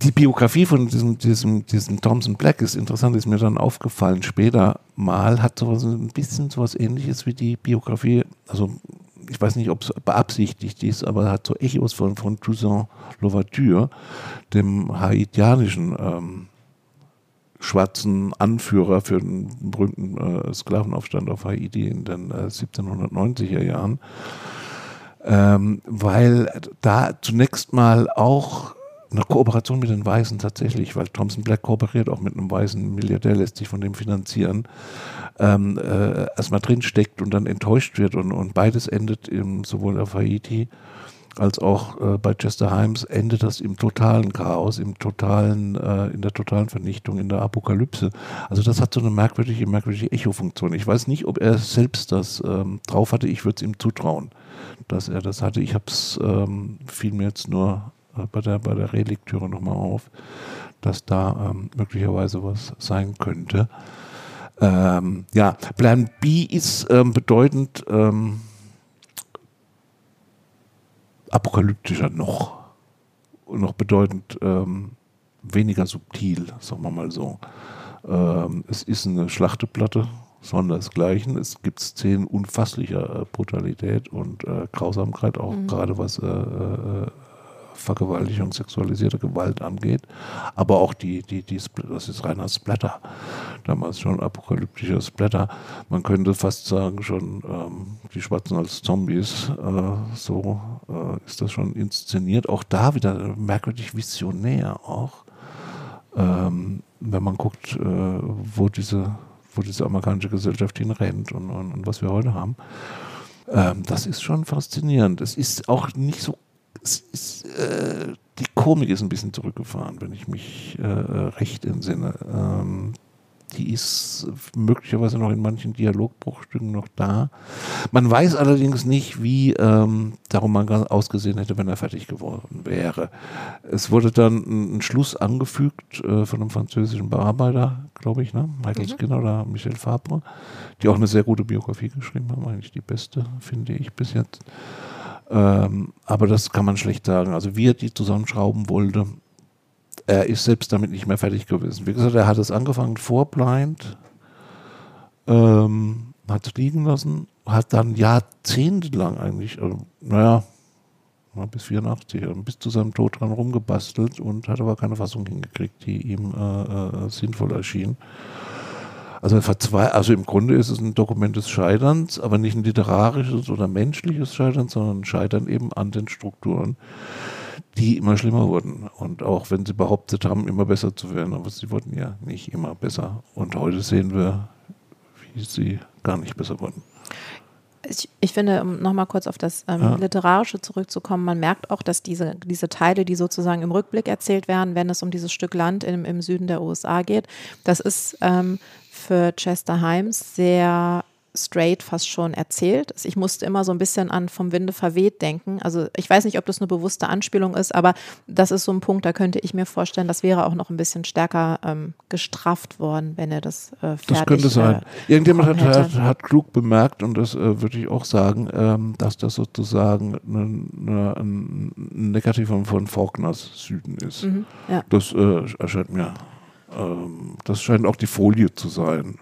die Biografie von diesem, diesem, diesem Thompson Black ist interessant, ist mir dann aufgefallen später mal, hat sowas ein bisschen sowas ähnliches wie die Biografie, also ich weiß nicht, ob es beabsichtigt ist, aber hat so Echos von, von Toussaint Louverture, dem haitianischen ähm, schwarzen Anführer für den berühmten äh, Sklavenaufstand auf Haiti in den äh, 1790er Jahren. Ähm, weil da zunächst mal auch eine Kooperation mit den Weißen tatsächlich, weil Thompson Black kooperiert auch mit einem weißen Milliardär, lässt sich von dem finanzieren, ähm, äh, erstmal drinsteckt und dann enttäuscht wird und, und beides endet im, sowohl auf Haiti als auch äh, bei Chester Himes endet das im totalen Chaos, im totalen, äh, in der totalen Vernichtung, in der Apokalypse. Also das hat so eine merkwürdige, merkwürdige Echo-Funktion. Ich weiß nicht, ob er selbst das ähm, drauf hatte. Ich würde es ihm zutrauen, dass er das hatte. Ich habe es, ähm, fiel mir jetzt nur bei der, bei der Relektüre nochmal auf, dass da ähm, möglicherweise was sein könnte. Ähm, ja, Plan B ist ähm, bedeutend ähm, apokalyptischer noch und noch bedeutend ähm, weniger subtil, sagen wir mal so. Ähm, es ist eine Schlachteplatte, sondersgleichen. Es gibt Szenen unfasslicher äh, Brutalität und äh, Grausamkeit, auch mhm. gerade was äh, äh Vergewaltigung, sexualisierte Gewalt angeht. Aber auch die, die, die, das ist reiner Splatter. Damals schon apokalyptischer Splatter. Man könnte fast sagen, schon ähm, die Schwarzen als Zombies. Äh, so äh, ist das schon inszeniert. Auch da wieder merkwürdig visionär auch. Ähm, wenn man guckt, äh, wo diese wo diese amerikanische Gesellschaft hinrennt und, und, und was wir heute haben. Ähm, das ist schon faszinierend. Es ist auch nicht so ist, äh, die Komik ist ein bisschen zurückgefahren, wenn ich mich äh, recht entsinne. Ähm, die ist möglicherweise noch in manchen Dialogbruchstücken noch da. Man weiß allerdings nicht, wie ähm, darum man ausgesehen hätte, wenn er fertig geworden wäre. Es wurde dann ein, ein Schluss angefügt äh, von einem französischen Bearbeiter, glaube ich, ne? Michael mhm. Skinner oder Michel Fabre, die auch eine sehr gute Biografie geschrieben haben, eigentlich die beste, finde ich bis jetzt. Ähm, aber das kann man schlecht sagen. Also wie er die zusammenschrauben wollte, er ist selbst damit nicht mehr fertig gewesen. Wie gesagt, er hat es angefangen vor Blind, ähm, hat es liegen lassen, hat dann jahrzehntelang eigentlich, also, naja, bis 84, bis zu seinem Tod dran rumgebastelt und hat aber keine Fassung hingekriegt, die ihm äh, äh, sinnvoll erschien. Also, also im Grunde ist es ein Dokument des Scheiterns, aber nicht ein literarisches oder menschliches Scheitern, sondern ein Scheitern eben an den Strukturen, die immer schlimmer wurden. Und auch wenn sie behauptet haben, immer besser zu werden, aber sie wurden ja nicht immer besser. Und heute sehen wir, wie sie gar nicht besser wurden ich, ich finde, um nochmal kurz auf das ähm, ja. Literarische zurückzukommen, man merkt auch, dass diese, diese Teile, die sozusagen im Rückblick erzählt werden, wenn es um dieses Stück Land im, im Süden der USA geht, das ist ähm, für Chester Himes sehr straight fast schon erzählt. Ich musste immer so ein bisschen an vom Winde verweht denken. Also ich weiß nicht, ob das eine bewusste Anspielung ist, aber das ist so ein Punkt, da könnte ich mir vorstellen, das wäre auch noch ein bisschen stärker ähm, gestrafft worden, wenn er das äh, fertig Das könnte sein. Äh, Irgendjemand hat, hat, hat, klug bemerkt, und das äh, würde ich auch sagen, ähm, dass das sozusagen ein Negativ von Faulkners Süden ist. Mhm, ja. Das äh, erscheint mir, ähm, das scheint auch die Folie zu sein.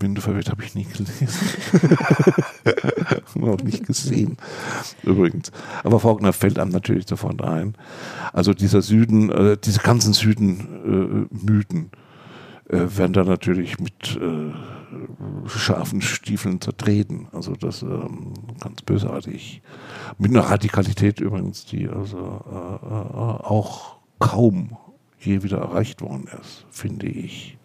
Winde verweht habe ich nie gelesen. *laughs* auch nicht gesehen, übrigens. Aber Faulkner fällt einem natürlich sofort ein. Also dieser Süden, äh, diese ganzen Süden-Mythen äh, äh, werden da natürlich mit äh, scharfen Stiefeln zertreten. Also das ähm, ganz bösartig. Mit einer Radikalität übrigens, die also äh, äh, auch kaum je wieder erreicht worden ist, finde ich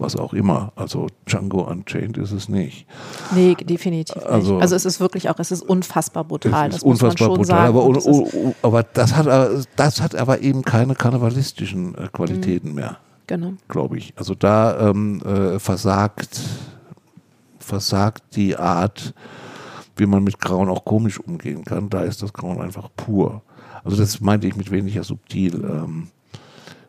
was auch immer. Also Django Unchained ist es nicht. Nee, definitiv nicht. Also, also es ist wirklich auch, es ist unfassbar brutal. Es ist unfassbar brutal, sagen. aber, un, un, aber das, hat, das hat aber eben keine karnevalistischen äh, Qualitäten mhm. mehr. Genau. Glaube ich. Also da ähm, äh, versagt, versagt die Art, wie man mit Grauen auch komisch umgehen kann. Da ist das Grauen einfach pur. Also das meinte ich mit weniger subtil. Ähm,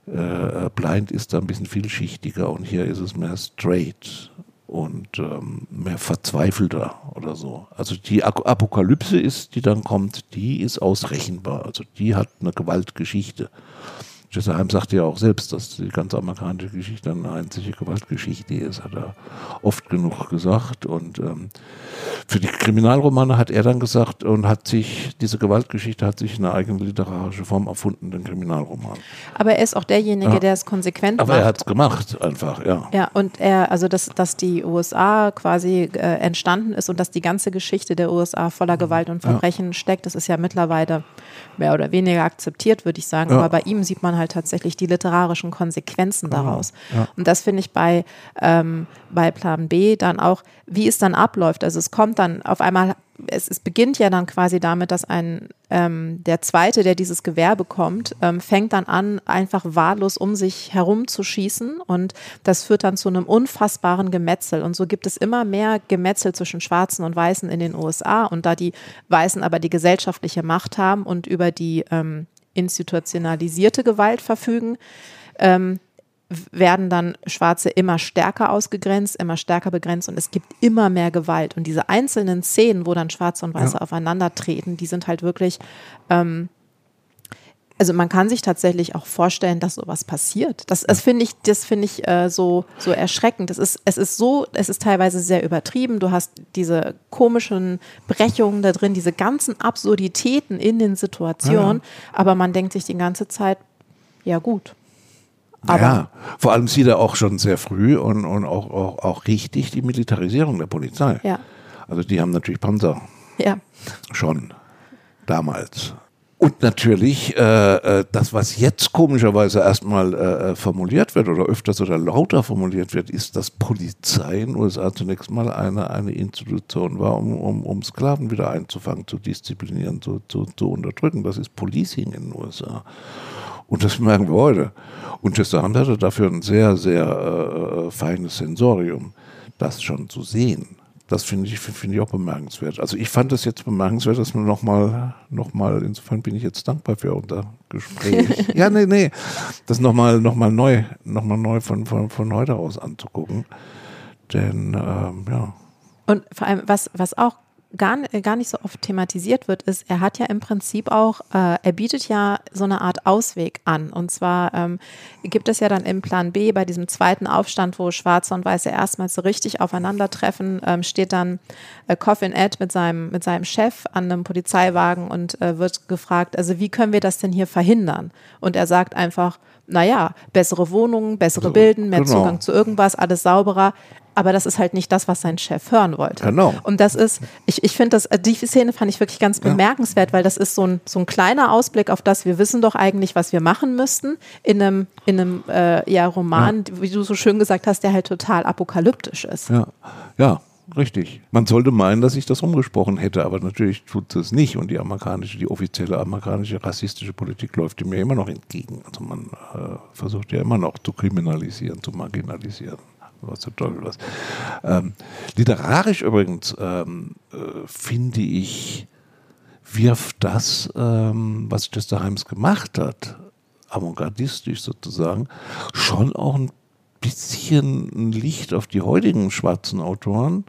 äh, Blind ist da ein bisschen vielschichtiger und hier ist es mehr straight und ähm, mehr verzweifelter oder so. Also die Apokalypse ist, die dann kommt, die ist ausrechenbar. Also die hat eine Gewaltgeschichte. Jesse Heim sagte ja auch selbst, dass die ganze amerikanische Geschichte eine einzige Gewaltgeschichte ist, hat er oft genug gesagt. Und ähm, für die Kriminalromane hat er dann gesagt und hat sich, diese Gewaltgeschichte hat sich eine eigene literarische Form erfunden, den Kriminalroman. Aber er ist auch derjenige, ja. der es konsequent Aber macht. Aber er hat es gemacht, einfach, ja. Ja, und er, also dass, dass die USA quasi äh, entstanden ist und dass die ganze Geschichte der USA voller Gewalt und Verbrechen ja. steckt, das ist ja mittlerweile mehr oder weniger akzeptiert, würde ich sagen. Ja. Aber bei ihm sieht man halt tatsächlich die literarischen Konsequenzen daraus. Ja. Und das finde ich bei, ähm, bei Plan B dann auch, wie es dann abläuft. Also es kommt dann auf einmal es, es, beginnt ja dann quasi damit, dass ein ähm, der Zweite, der dieses Gewehr bekommt, ähm, fängt dann an, einfach wahllos um sich herum zu schießen und das führt dann zu einem unfassbaren Gemetzel. Und so gibt es immer mehr Gemetzel zwischen Schwarzen und Weißen in den USA und da die Weißen aber die gesellschaftliche Macht haben und über die ähm, institutionalisierte Gewalt verfügen, ähm, werden dann Schwarze immer stärker ausgegrenzt, immer stärker begrenzt und es gibt immer mehr Gewalt. Und diese einzelnen Szenen, wo dann Schwarze und Weiße ja. aufeinandertreten, die sind halt wirklich, ähm, also man kann sich tatsächlich auch vorstellen, dass sowas passiert. Das, das finde ich, das finde ich äh, so, so erschreckend. Das ist, es ist so, es ist teilweise sehr übertrieben. Du hast diese komischen Brechungen da drin, diese ganzen Absurditäten in den Situationen, ja. aber man denkt sich die ganze Zeit, ja gut, aber ja, vor allem sieht er auch schon sehr früh und, und auch, auch, auch richtig die Militarisierung der Polizei. Ja. Also die haben natürlich Panzer. Ja. Schon damals. Und natürlich äh, äh, das, was jetzt komischerweise erstmal äh, formuliert wird oder öfters oder lauter formuliert wird, ist, dass Polizei in den USA zunächst mal eine, eine Institution war, um, um, um Sklaven wieder einzufangen, zu disziplinieren, zu, zu, zu unterdrücken. Das ist Policing in den USA. Und das merken wir heute. Und Chesterhand hatte dafür ein sehr, sehr äh, feines Sensorium, das schon zu sehen. Das finde ich, finde ich auch bemerkenswert. Also ich fand es jetzt bemerkenswert, dass man nochmal, noch mal, insofern bin ich jetzt dankbar für unser Gespräch. *laughs* ja, nee, nee, das nochmal noch mal neu, noch mal neu von, von, von heute aus anzugucken. Denn, ähm, ja. Und vor allem, was, was auch gar, gar nicht so oft thematisiert wird, ist, er hat ja im Prinzip auch, äh, er bietet ja so eine Art Ausweg an. Und zwar ähm, gibt es ja dann im Plan B bei diesem zweiten Aufstand, wo Schwarze und Weiße erstmals so richtig aufeinandertreffen, ähm, steht dann äh, Coffin Ed mit seinem, mit seinem Chef an einem Polizeiwagen und äh, wird gefragt, also wie können wir das denn hier verhindern? Und er sagt einfach, naja, bessere Wohnungen, bessere Bilden, mehr genau. Zugang zu irgendwas, alles sauberer. Aber das ist halt nicht das, was sein Chef hören wollte. Genau. Und das ist, ich, ich finde das, die Szene fand ich wirklich ganz bemerkenswert, ja. weil das ist so ein, so ein kleiner Ausblick auf das, wir wissen doch eigentlich, was wir machen müssten, in einem, in einem äh, ja, Roman, ja. wie du so schön gesagt hast, der halt total apokalyptisch ist. Ja, ja. Richtig. Man sollte meinen, dass ich das umgesprochen hätte, aber natürlich tut es nicht. Und die amerikanische, die offizielle amerikanische rassistische Politik läuft mir immer noch entgegen. Also man äh, versucht ja immer noch zu kriminalisieren, zu marginalisieren. Was der Teufel was. Ähm, literarisch übrigens ähm, äh, finde ich, wirft das, ähm, was Chester Himes gemacht hat, avantgardistisch sozusagen, schon auch ein bisschen ein Licht auf die heutigen schwarzen Autoren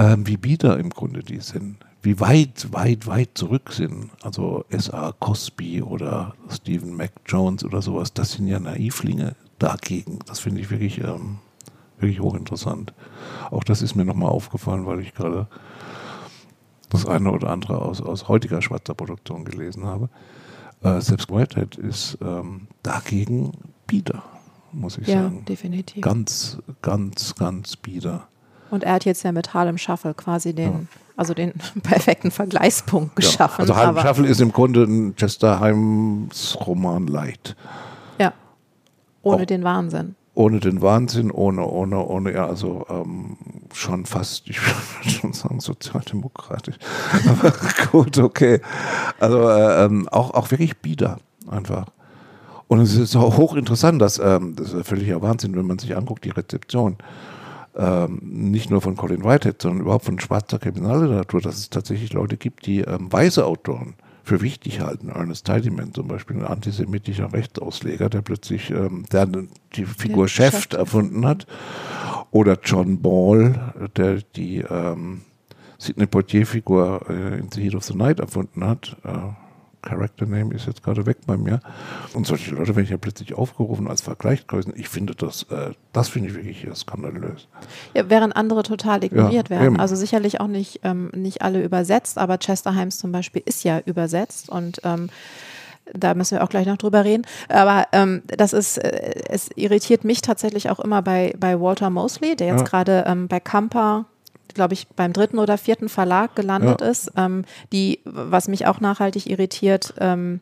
ähm, wie bieder im Grunde die sind, wie weit, weit, weit zurück sind. Also S.A. Cosby oder Stephen Mac Jones oder sowas, das sind ja Naivlinge dagegen. Das finde ich wirklich, ähm, wirklich hochinteressant. Auch das ist mir nochmal aufgefallen, weil ich gerade das eine oder andere aus, aus heutiger schwarzer Produktion gelesen habe. Äh, selbst Whitehead ist ähm, dagegen bieder, muss ich ja, sagen. Ja, definitiv. Ganz, ganz, ganz bieder. Und er hat jetzt ja mit Harlem Shuffle quasi den, ja. also den *laughs* perfekten Vergleichspunkt geschaffen. Ja, also Harlem Shuffle ist im Grunde ein Chester Himes Roman Light. Ja. Ohne Auch den Wahnsinn. Ohne den Wahnsinn, ohne, ohne, ohne, ja, also ähm, schon fast, ich würde schon sagen, sozialdemokratisch. *laughs* Aber gut, okay. Also äh, ähm, auch, auch wirklich bieder, einfach. Und es ist auch hochinteressant, dass, ähm, das ist völliger Wahnsinn, wenn man sich anguckt, die Rezeption ähm, nicht nur von Colin Whitehead, sondern überhaupt von schwarzer Kriminalliteratur, dass es tatsächlich Leute gibt, die ähm, weiße Autoren für wichtig halten. Ernest Tidyman zum Beispiel, ein antisemitischer Rechtsausleger, der plötzlich ähm, der die Figur Chef erfunden hat. Oder John Ball, der die ähm, Sidney Poitier-Figur äh, in The Heat of the Night erfunden hat. Äh, Character Name ist jetzt gerade weg bei mir. Und solche Leute werden ja plötzlich aufgerufen als Vergleichsgrößen. Ich finde das, äh, das finde ich wirklich skandalös. Ja, während andere total ignoriert ja, werden. Eben. Also sicherlich auch nicht, ähm, nicht alle übersetzt, aber Chester Himes zum Beispiel ist ja übersetzt und ähm, da müssen wir auch gleich noch drüber reden. Aber ähm, das ist, äh, es irritiert mich tatsächlich auch immer bei, bei Walter Mosley, der jetzt ja. gerade ähm, bei Kampa glaube ich, beim dritten oder vierten Verlag gelandet ja. ist, ähm, die, was mich auch nachhaltig irritiert, ähm,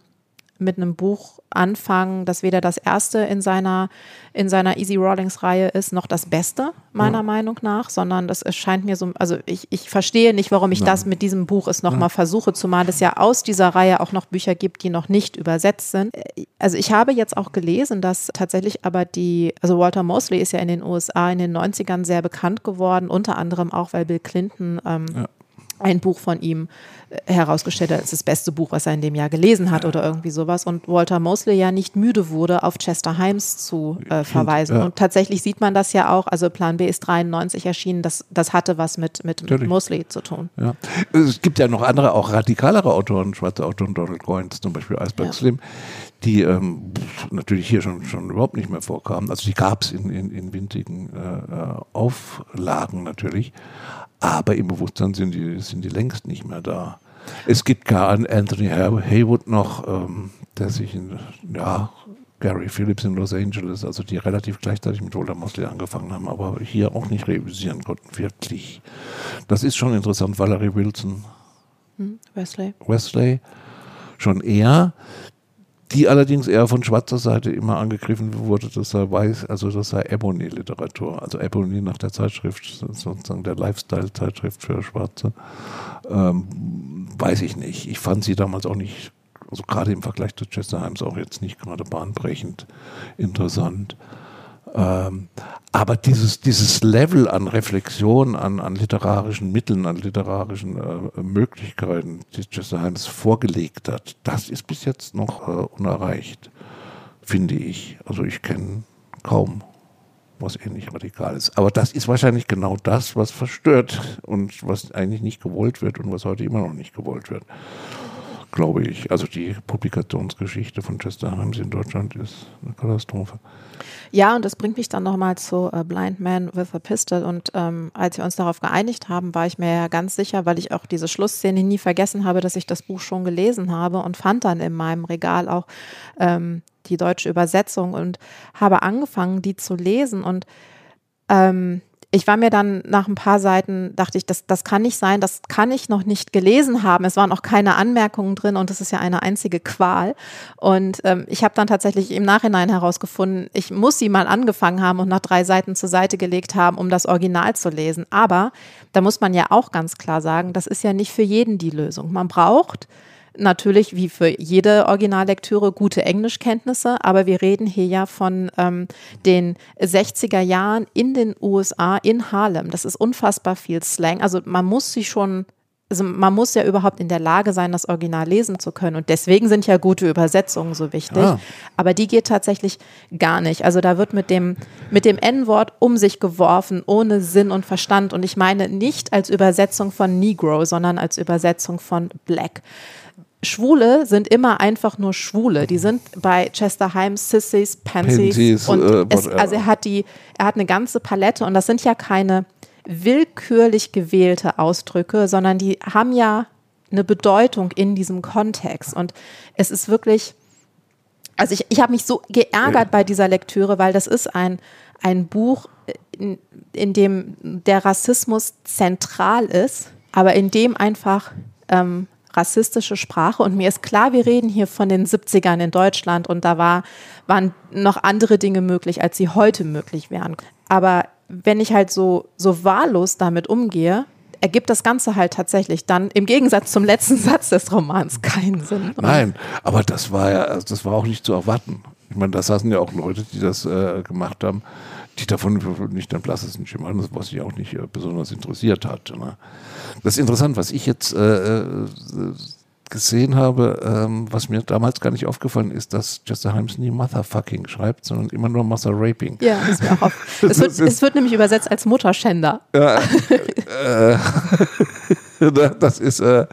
mit einem Buch anfangen, das weder das erste in seiner, in seiner Easy Rawlings Reihe ist, noch das Beste, meiner ja. Meinung nach, sondern das scheint mir so, also ich, ich verstehe nicht, warum ich Nein. das mit diesem Buch es nochmal ja. versuche, zumal es ja aus dieser Reihe auch noch Bücher gibt, die noch nicht übersetzt sind. Also ich habe jetzt auch gelesen, dass tatsächlich aber die, also Walter Mosley ist ja in den USA in den 90ern sehr bekannt geworden, unter anderem auch, weil Bill Clinton ähm, ja ein Buch von ihm äh, herausgestellt hat als das beste Buch, was er in dem Jahr gelesen hat ja. oder irgendwie sowas. Und Walter Mosley ja nicht müde wurde, auf Chester Himes zu äh, verweisen. Ja. Und tatsächlich sieht man das ja auch, also Plan B ist 93 erschienen, das, das hatte was mit, mit, mit Mosley zu tun. Ja. Es gibt ja noch andere, auch radikalere Autoren, schwarze Autoren, Donald Goines zum Beispiel, Iceberg Slim, die ähm, natürlich hier schon, schon überhaupt nicht mehr vorkamen. Also die gab es in, in, in winzigen äh, äh Auflagen natürlich aber im Bewusstsein sind die, sind die längst nicht mehr da. Es gibt gar einen Anthony Haywood noch, ähm, der sich in, ja, Gary Phillips in Los Angeles, also die relativ gleichzeitig mit Walter Mosley angefangen haben, aber hier auch nicht realisieren konnten, wirklich. Das ist schon interessant. Valerie Wilson. Hm, Wesley. Wesley. Schon eher die allerdings eher von schwarzer Seite immer angegriffen wurde, das sei weiß, also das sei Ebony-Literatur, also Ebony nach der Zeitschrift, sozusagen der Lifestyle-Zeitschrift für Schwarze. Ähm, weiß ich nicht. Ich fand sie damals auch nicht, also gerade im Vergleich zu Chester Himes auch jetzt nicht gerade bahnbrechend interessant. Ähm, aber dieses, dieses Level an Reflexion, an, an literarischen Mitteln, an literarischen äh, Möglichkeiten, die Chester Himes vorgelegt hat, das ist bis jetzt noch äh, unerreicht, finde ich. Also ich kenne kaum was ähnlich radikal ist. Aber das ist wahrscheinlich genau das, was verstört und was eigentlich nicht gewollt wird und was heute immer noch nicht gewollt wird. Glaube ich. Also die Publikationsgeschichte von Chester Himes in Deutschland ist eine Katastrophe. Ja, und das bringt mich dann nochmal zu äh, Blind Man with a Pistol. Und ähm, als wir uns darauf geeinigt haben, war ich mir ja ganz sicher, weil ich auch diese Schlussszene nie vergessen habe, dass ich das Buch schon gelesen habe und fand dann in meinem Regal auch ähm, die deutsche Übersetzung und habe angefangen, die zu lesen. Und ähm, ich war mir dann nach ein paar Seiten, dachte ich, das, das kann nicht sein, das kann ich noch nicht gelesen haben. Es waren auch keine Anmerkungen drin und es ist ja eine einzige Qual. Und ähm, ich habe dann tatsächlich im Nachhinein herausgefunden, ich muss sie mal angefangen haben und nach drei Seiten zur Seite gelegt haben, um das Original zu lesen. Aber da muss man ja auch ganz klar sagen, das ist ja nicht für jeden die Lösung. Man braucht natürlich wie für jede Originallektüre gute Englischkenntnisse, aber wir reden hier ja von ähm, den 60er Jahren in den USA, in Harlem. Das ist unfassbar viel Slang. Also man muss sich schon also man muss ja überhaupt in der Lage sein, das Original lesen zu können. Und deswegen sind ja gute Übersetzungen so wichtig. Ah. Aber die geht tatsächlich gar nicht. Also da wird mit dem, mit dem N-Wort um sich geworfen, ohne Sinn und Verstand. Und ich meine nicht als Übersetzung von Negro, sondern als Übersetzung von Black. Schwule sind immer einfach nur Schwule. Die sind bei Chester Himes Sissies, Pansies. Pansies und äh, es, also er hat die, er hat eine ganze Palette und das sind ja keine willkürlich gewählte Ausdrücke, sondern die haben ja eine Bedeutung in diesem Kontext. Und es ist wirklich, also ich, ich habe mich so geärgert bei dieser Lektüre, weil das ist ein, ein Buch, in, in dem der Rassismus zentral ist, aber in dem einfach ähm, rassistische Sprache. Und mir ist klar, wir reden hier von den 70ern in Deutschland und da war, waren noch andere Dinge möglich, als sie heute möglich wären. Aber wenn ich halt so, so wahllos damit umgehe, ergibt das Ganze halt tatsächlich dann im Gegensatz zum letzten *laughs* Satz des Romans keinen Sinn. Nein, aber das war ja, das war auch nicht zu erwarten. Ich meine, da saßen ja auch Leute, die das äh, gemacht haben, die davon nicht den blassesten Schimmer hatten, was sich auch nicht äh, besonders interessiert hat. Ne? Das ist interessant, was ich jetzt äh, äh, gesehen habe, ähm, was mir damals gar nicht aufgefallen ist, dass Chester Himes nie Motherfucking schreibt, sondern immer nur Mother Raping. Ja, ist mir auch *laughs* es, wird, es wird nämlich übersetzt als Mutterschänder. Ja, äh, *laughs* *laughs* das ist äh,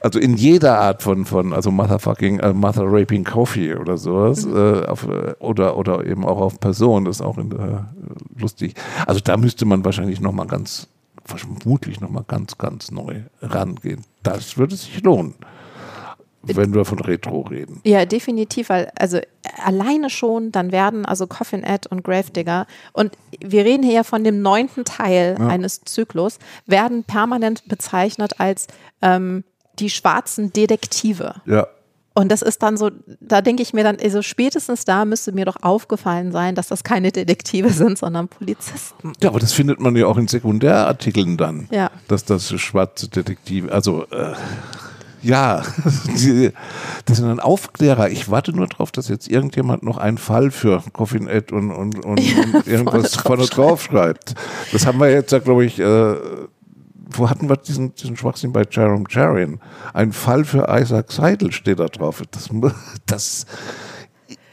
also in jeder Art von, von also Motherfucking, äh, Mother Raping Coffee oder sowas, mhm. äh, auf, äh, oder, oder eben auch auf Person, das ist auch in, äh, lustig. Also da müsste man wahrscheinlich nochmal ganz, vermutlich nochmal ganz, ganz neu rangehen. Das würde sich lohnen wenn wir von Retro reden. Ja, definitiv, weil also alleine schon, dann werden also Coffin Ed und Gravedigger und wir reden hier ja von dem neunten Teil ja. eines Zyklus, werden permanent bezeichnet als ähm, die schwarzen Detektive. Ja. Und das ist dann so, da denke ich mir dann, also spätestens da müsste mir doch aufgefallen sein, dass das keine Detektive sind, sondern Polizisten. Ja, aber das findet man ja auch in Sekundärartikeln dann. Ja. Dass das schwarze Detektive, also äh, ja, *laughs* das sind dann Aufklärer. Ich warte nur darauf, dass jetzt irgendjemand noch einen Fall für Coffin Ed und, und, und, ja, *laughs* und irgendwas vorne drauf schreibt. Das haben wir jetzt ja, glaube ich, äh, wo hatten wir diesen, diesen Schwachsinn bei Jerome Jarin? Ein Fall für Isaac Seidel steht da drauf. Das, *laughs* das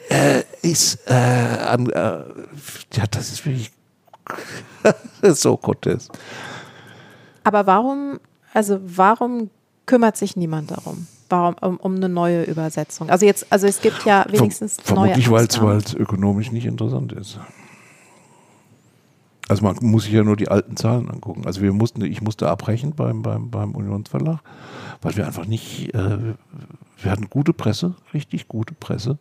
äh, ist, äh, an, äh, ja, das ist wirklich *laughs* so grotesk. Aber warum, also warum kümmert sich niemand darum? Warum, um, um eine neue Übersetzung? Also jetzt, also es gibt ja wenigstens Verm neue Vermutlich, weil es ökonomisch nicht interessant ist. Also man muss sich ja nur die alten Zahlen angucken. Also wir mussten, ich musste abbrechen beim, beim, beim Unionsverlag, weil wir einfach nicht, äh, wir hatten gute Presse, richtig gute Presse,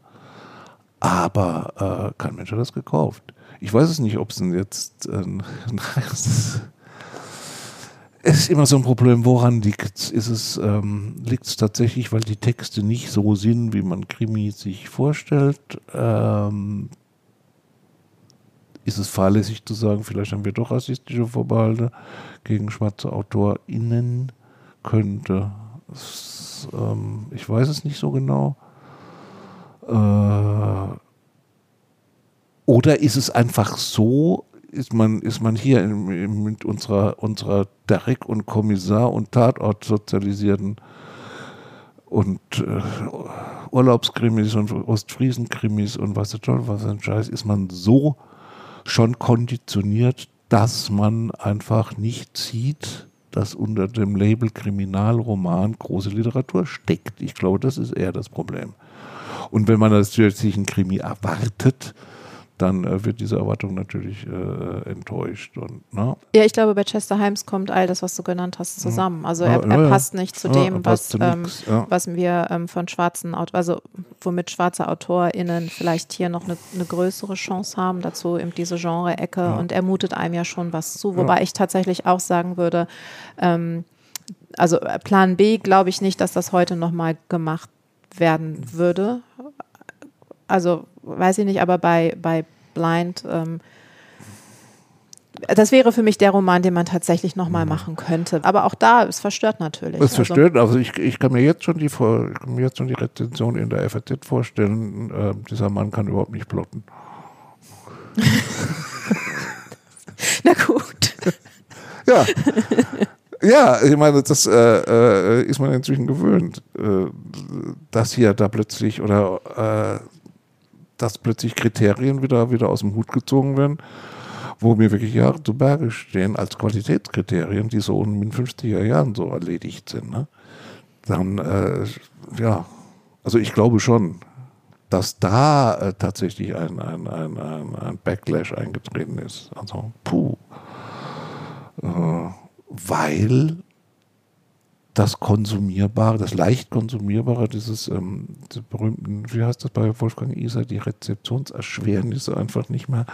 aber äh, kein Mensch hat das gekauft. Ich weiß es nicht, ob es denn jetzt, äh, *laughs* es ist immer so ein Problem, woran liegt es? Ähm, liegt es tatsächlich, weil die Texte nicht so sind, wie man Krimi sich vorstellt? Ähm, ist es fahrlässig zu sagen, vielleicht haben wir doch rassistische Vorbehalte gegen schwarze AutorInnen könnte. Es, ähm, ich weiß es nicht so genau. Äh, oder ist es einfach so, ist man, ist man hier in, in, mit unserer, unserer Derrick- und Kommissar- und Tatort sozialisierten und äh, Urlaubskrimis und Ostfriesen-Krimis und was der Teufel was ein Scheiß, ist man so schon konditioniert, dass man einfach nicht sieht, dass unter dem Label Kriminalroman große Literatur steckt. Ich glaube, das ist eher das Problem. Und wenn man natürlich sich einen Krimi erwartet, dann äh, wird diese Erwartung natürlich äh, enttäuscht. Und, ne? Ja, ich glaube, bei Chester Himes kommt all das, was du genannt hast, zusammen. Also er, er passt nicht zu dem, was, ähm, ja. was wir ähm, von schwarzen Autoren, also womit schwarze AutorInnen vielleicht hier noch eine, eine größere Chance haben, dazu eben diese Genre-Ecke ja. und er mutet einem ja schon was zu. Wobei ich tatsächlich auch sagen würde, ähm, also Plan B glaube ich nicht, dass das heute nochmal gemacht werden würde. Also weiß ich nicht, aber bei, bei Blind, ähm, das wäre für mich der Roman, den man tatsächlich nochmal mhm. machen könnte. Aber auch da, es verstört natürlich. Es also. verstört, also ich, ich, kann mir jetzt schon die, ich kann mir jetzt schon die Rezension in der FAZ vorstellen, äh, dieser Mann kann überhaupt nicht plotten. *laughs* Na gut. *laughs* ja. Ja, ich meine, das äh, äh, ist man inzwischen gewöhnt, äh, dass hier da plötzlich oder äh, dass plötzlich Kriterien wieder, wieder aus dem Hut gezogen werden, wo mir wirklich Jahre zu Berge stehen als Qualitätskriterien, die so in den 50er Jahren so erledigt sind. Ne? Dann, äh, ja, also ich glaube schon, dass da äh, tatsächlich ein, ein, ein, ein, Backlash eingetreten ist. Also, puh. Äh, weil das Konsumierbare, das leicht Konsumierbare, dieses ähm, diese berühmten, wie heißt das bei Wolfgang Iser, die Rezeptionserschwernisse einfach nicht mehr,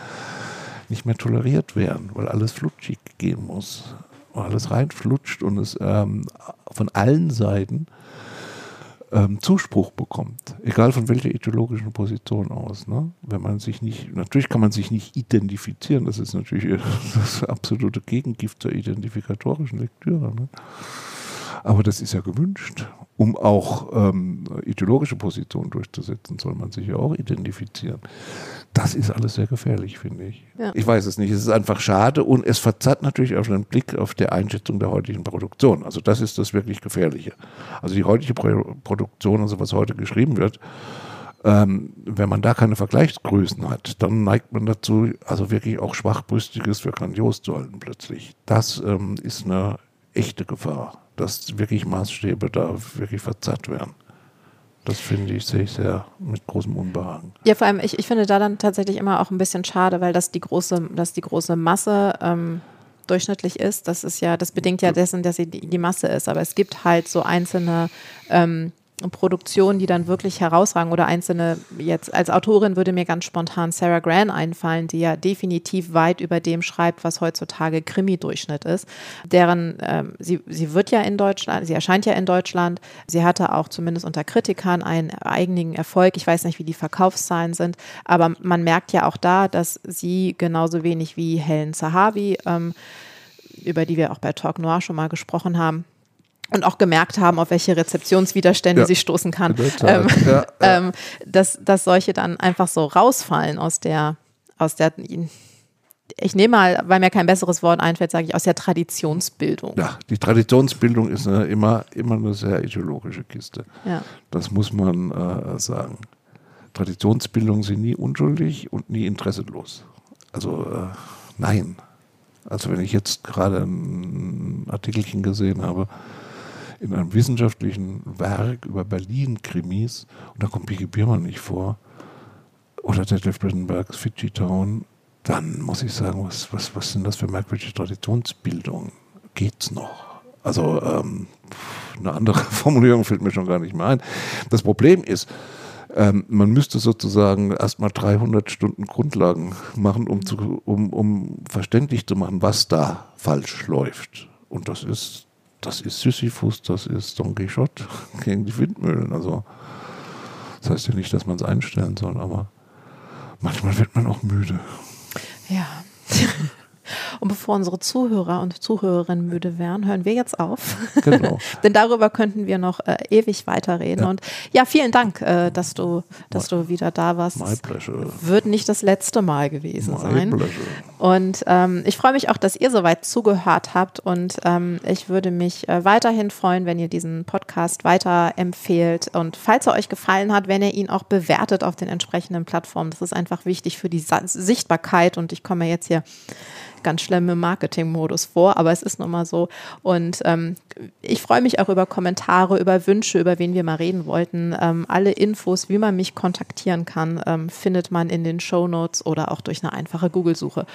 nicht mehr toleriert werden, weil alles flutschig gehen muss. Alles reinflutscht und es ähm, von allen Seiten ähm, Zuspruch bekommt, egal von welcher ideologischen Position aus. Ne? Wenn man sich nicht, natürlich kann man sich nicht identifizieren, das ist natürlich *laughs* das absolute Gegengift zur identifikatorischen Lektüre. Ne? Aber das ist ja gewünscht. Um auch ähm, ideologische Positionen durchzusetzen, soll man sich ja auch identifizieren. Das ist alles sehr gefährlich, finde ich. Ja. Ich weiß es nicht. Es ist einfach schade und es verzerrt natürlich auch einen Blick auf die Einschätzung der heutigen Produktion. Also das ist das wirklich Gefährliche. Also die heutige Pro Produktion, also was heute geschrieben wird, ähm, wenn man da keine Vergleichsgrößen hat, dann neigt man dazu, also wirklich auch Schwachbrüstiges für grandios zu halten plötzlich. Das ähm, ist eine echte Gefahr dass wirklich Maßstäbe da wirklich verzerrt werden. Das finde ich, sehe ich sehr mit großem Unbehagen. Ja, vor allem, ich, ich finde da dann tatsächlich immer auch ein bisschen schade, weil das die große, dass die große Masse ähm, durchschnittlich ist. Das ist ja, das bedingt ja dessen, dass sie die, die Masse ist. Aber es gibt halt so einzelne ähm, Produktionen, die dann wirklich herausragen oder einzelne, jetzt als Autorin würde mir ganz spontan Sarah Gran einfallen, die ja definitiv weit über dem schreibt, was heutzutage Krimi-Durchschnitt ist. Deren, ähm, sie, sie wird ja in Deutschland, sie erscheint ja in Deutschland, sie hatte auch zumindest unter Kritikern einen eigenen Erfolg. Ich weiß nicht, wie die Verkaufszahlen sind, aber man merkt ja auch da, dass sie genauso wenig wie Helen Zahavi, ähm, über die wir auch bei Talk Noir schon mal gesprochen haben, und auch gemerkt haben, auf welche Rezeptionswiderstände ja. sie stoßen kann, ähm, ja, ja. Ähm, dass, dass solche dann einfach so rausfallen aus der, aus der, ich nehme mal, weil mir kein besseres Wort einfällt, sage ich aus der Traditionsbildung. Ja, die Traditionsbildung ist eine, immer, immer eine sehr ideologische Kiste. Das muss man äh, sagen. Traditionsbildungen sind nie unschuldig und nie interesselos. Also äh, nein. Also wenn ich jetzt gerade ein Artikelchen gesehen habe, in einem wissenschaftlichen Werk über Berlin-Krimis, und da kommt Piki Biermann nicht vor, oder Detlef Brittenbergs Fidschi Town, dann muss ich sagen, was, was, was sind das für merkwürdige Traditionsbildungen? Geht's noch? Also ähm, eine andere *laughs* Formulierung fällt mir schon gar nicht mehr ein. Das Problem ist, ähm, man müsste sozusagen erstmal 300 Stunden Grundlagen machen, um, zu, um, um verständlich zu machen, was da falsch läuft. Und das ist das ist Sisyphus, das ist Don Quixote *laughs* gegen die Windmühlen. Also, das heißt ja nicht, dass man es einstellen soll, aber manchmal wird man auch müde. Ja. *laughs* Und bevor unsere Zuhörer und Zuhörerinnen müde wären, hören wir jetzt auf. Genau. *laughs* Denn darüber könnten wir noch äh, ewig weiterreden. Ja. Und ja, vielen Dank, äh, dass du, dass my, du wieder da warst. My pleasure. Wird nicht das letzte Mal gewesen my sein. Pleasure. Und ähm, ich freue mich auch, dass ihr soweit zugehört habt. Und ähm, ich würde mich äh, weiterhin freuen, wenn ihr diesen Podcast weiterempfehlt. Und falls er euch gefallen hat, wenn ihr ihn auch bewertet auf den entsprechenden Plattformen. Das ist einfach wichtig für die Sichtbarkeit. Und ich komme jetzt hier ganz schlimm im Marketing-Modus vor, aber es ist nun mal so. Und ähm, ich freue mich auch über Kommentare, über Wünsche, über wen wir mal reden wollten. Ähm, alle Infos, wie man mich kontaktieren kann, ähm, findet man in den Show Notes oder auch durch eine einfache Google-Suche.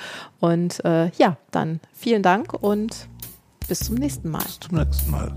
Und äh, ja, dann vielen Dank und bis zum nächsten Mal. Bis zum nächsten Mal.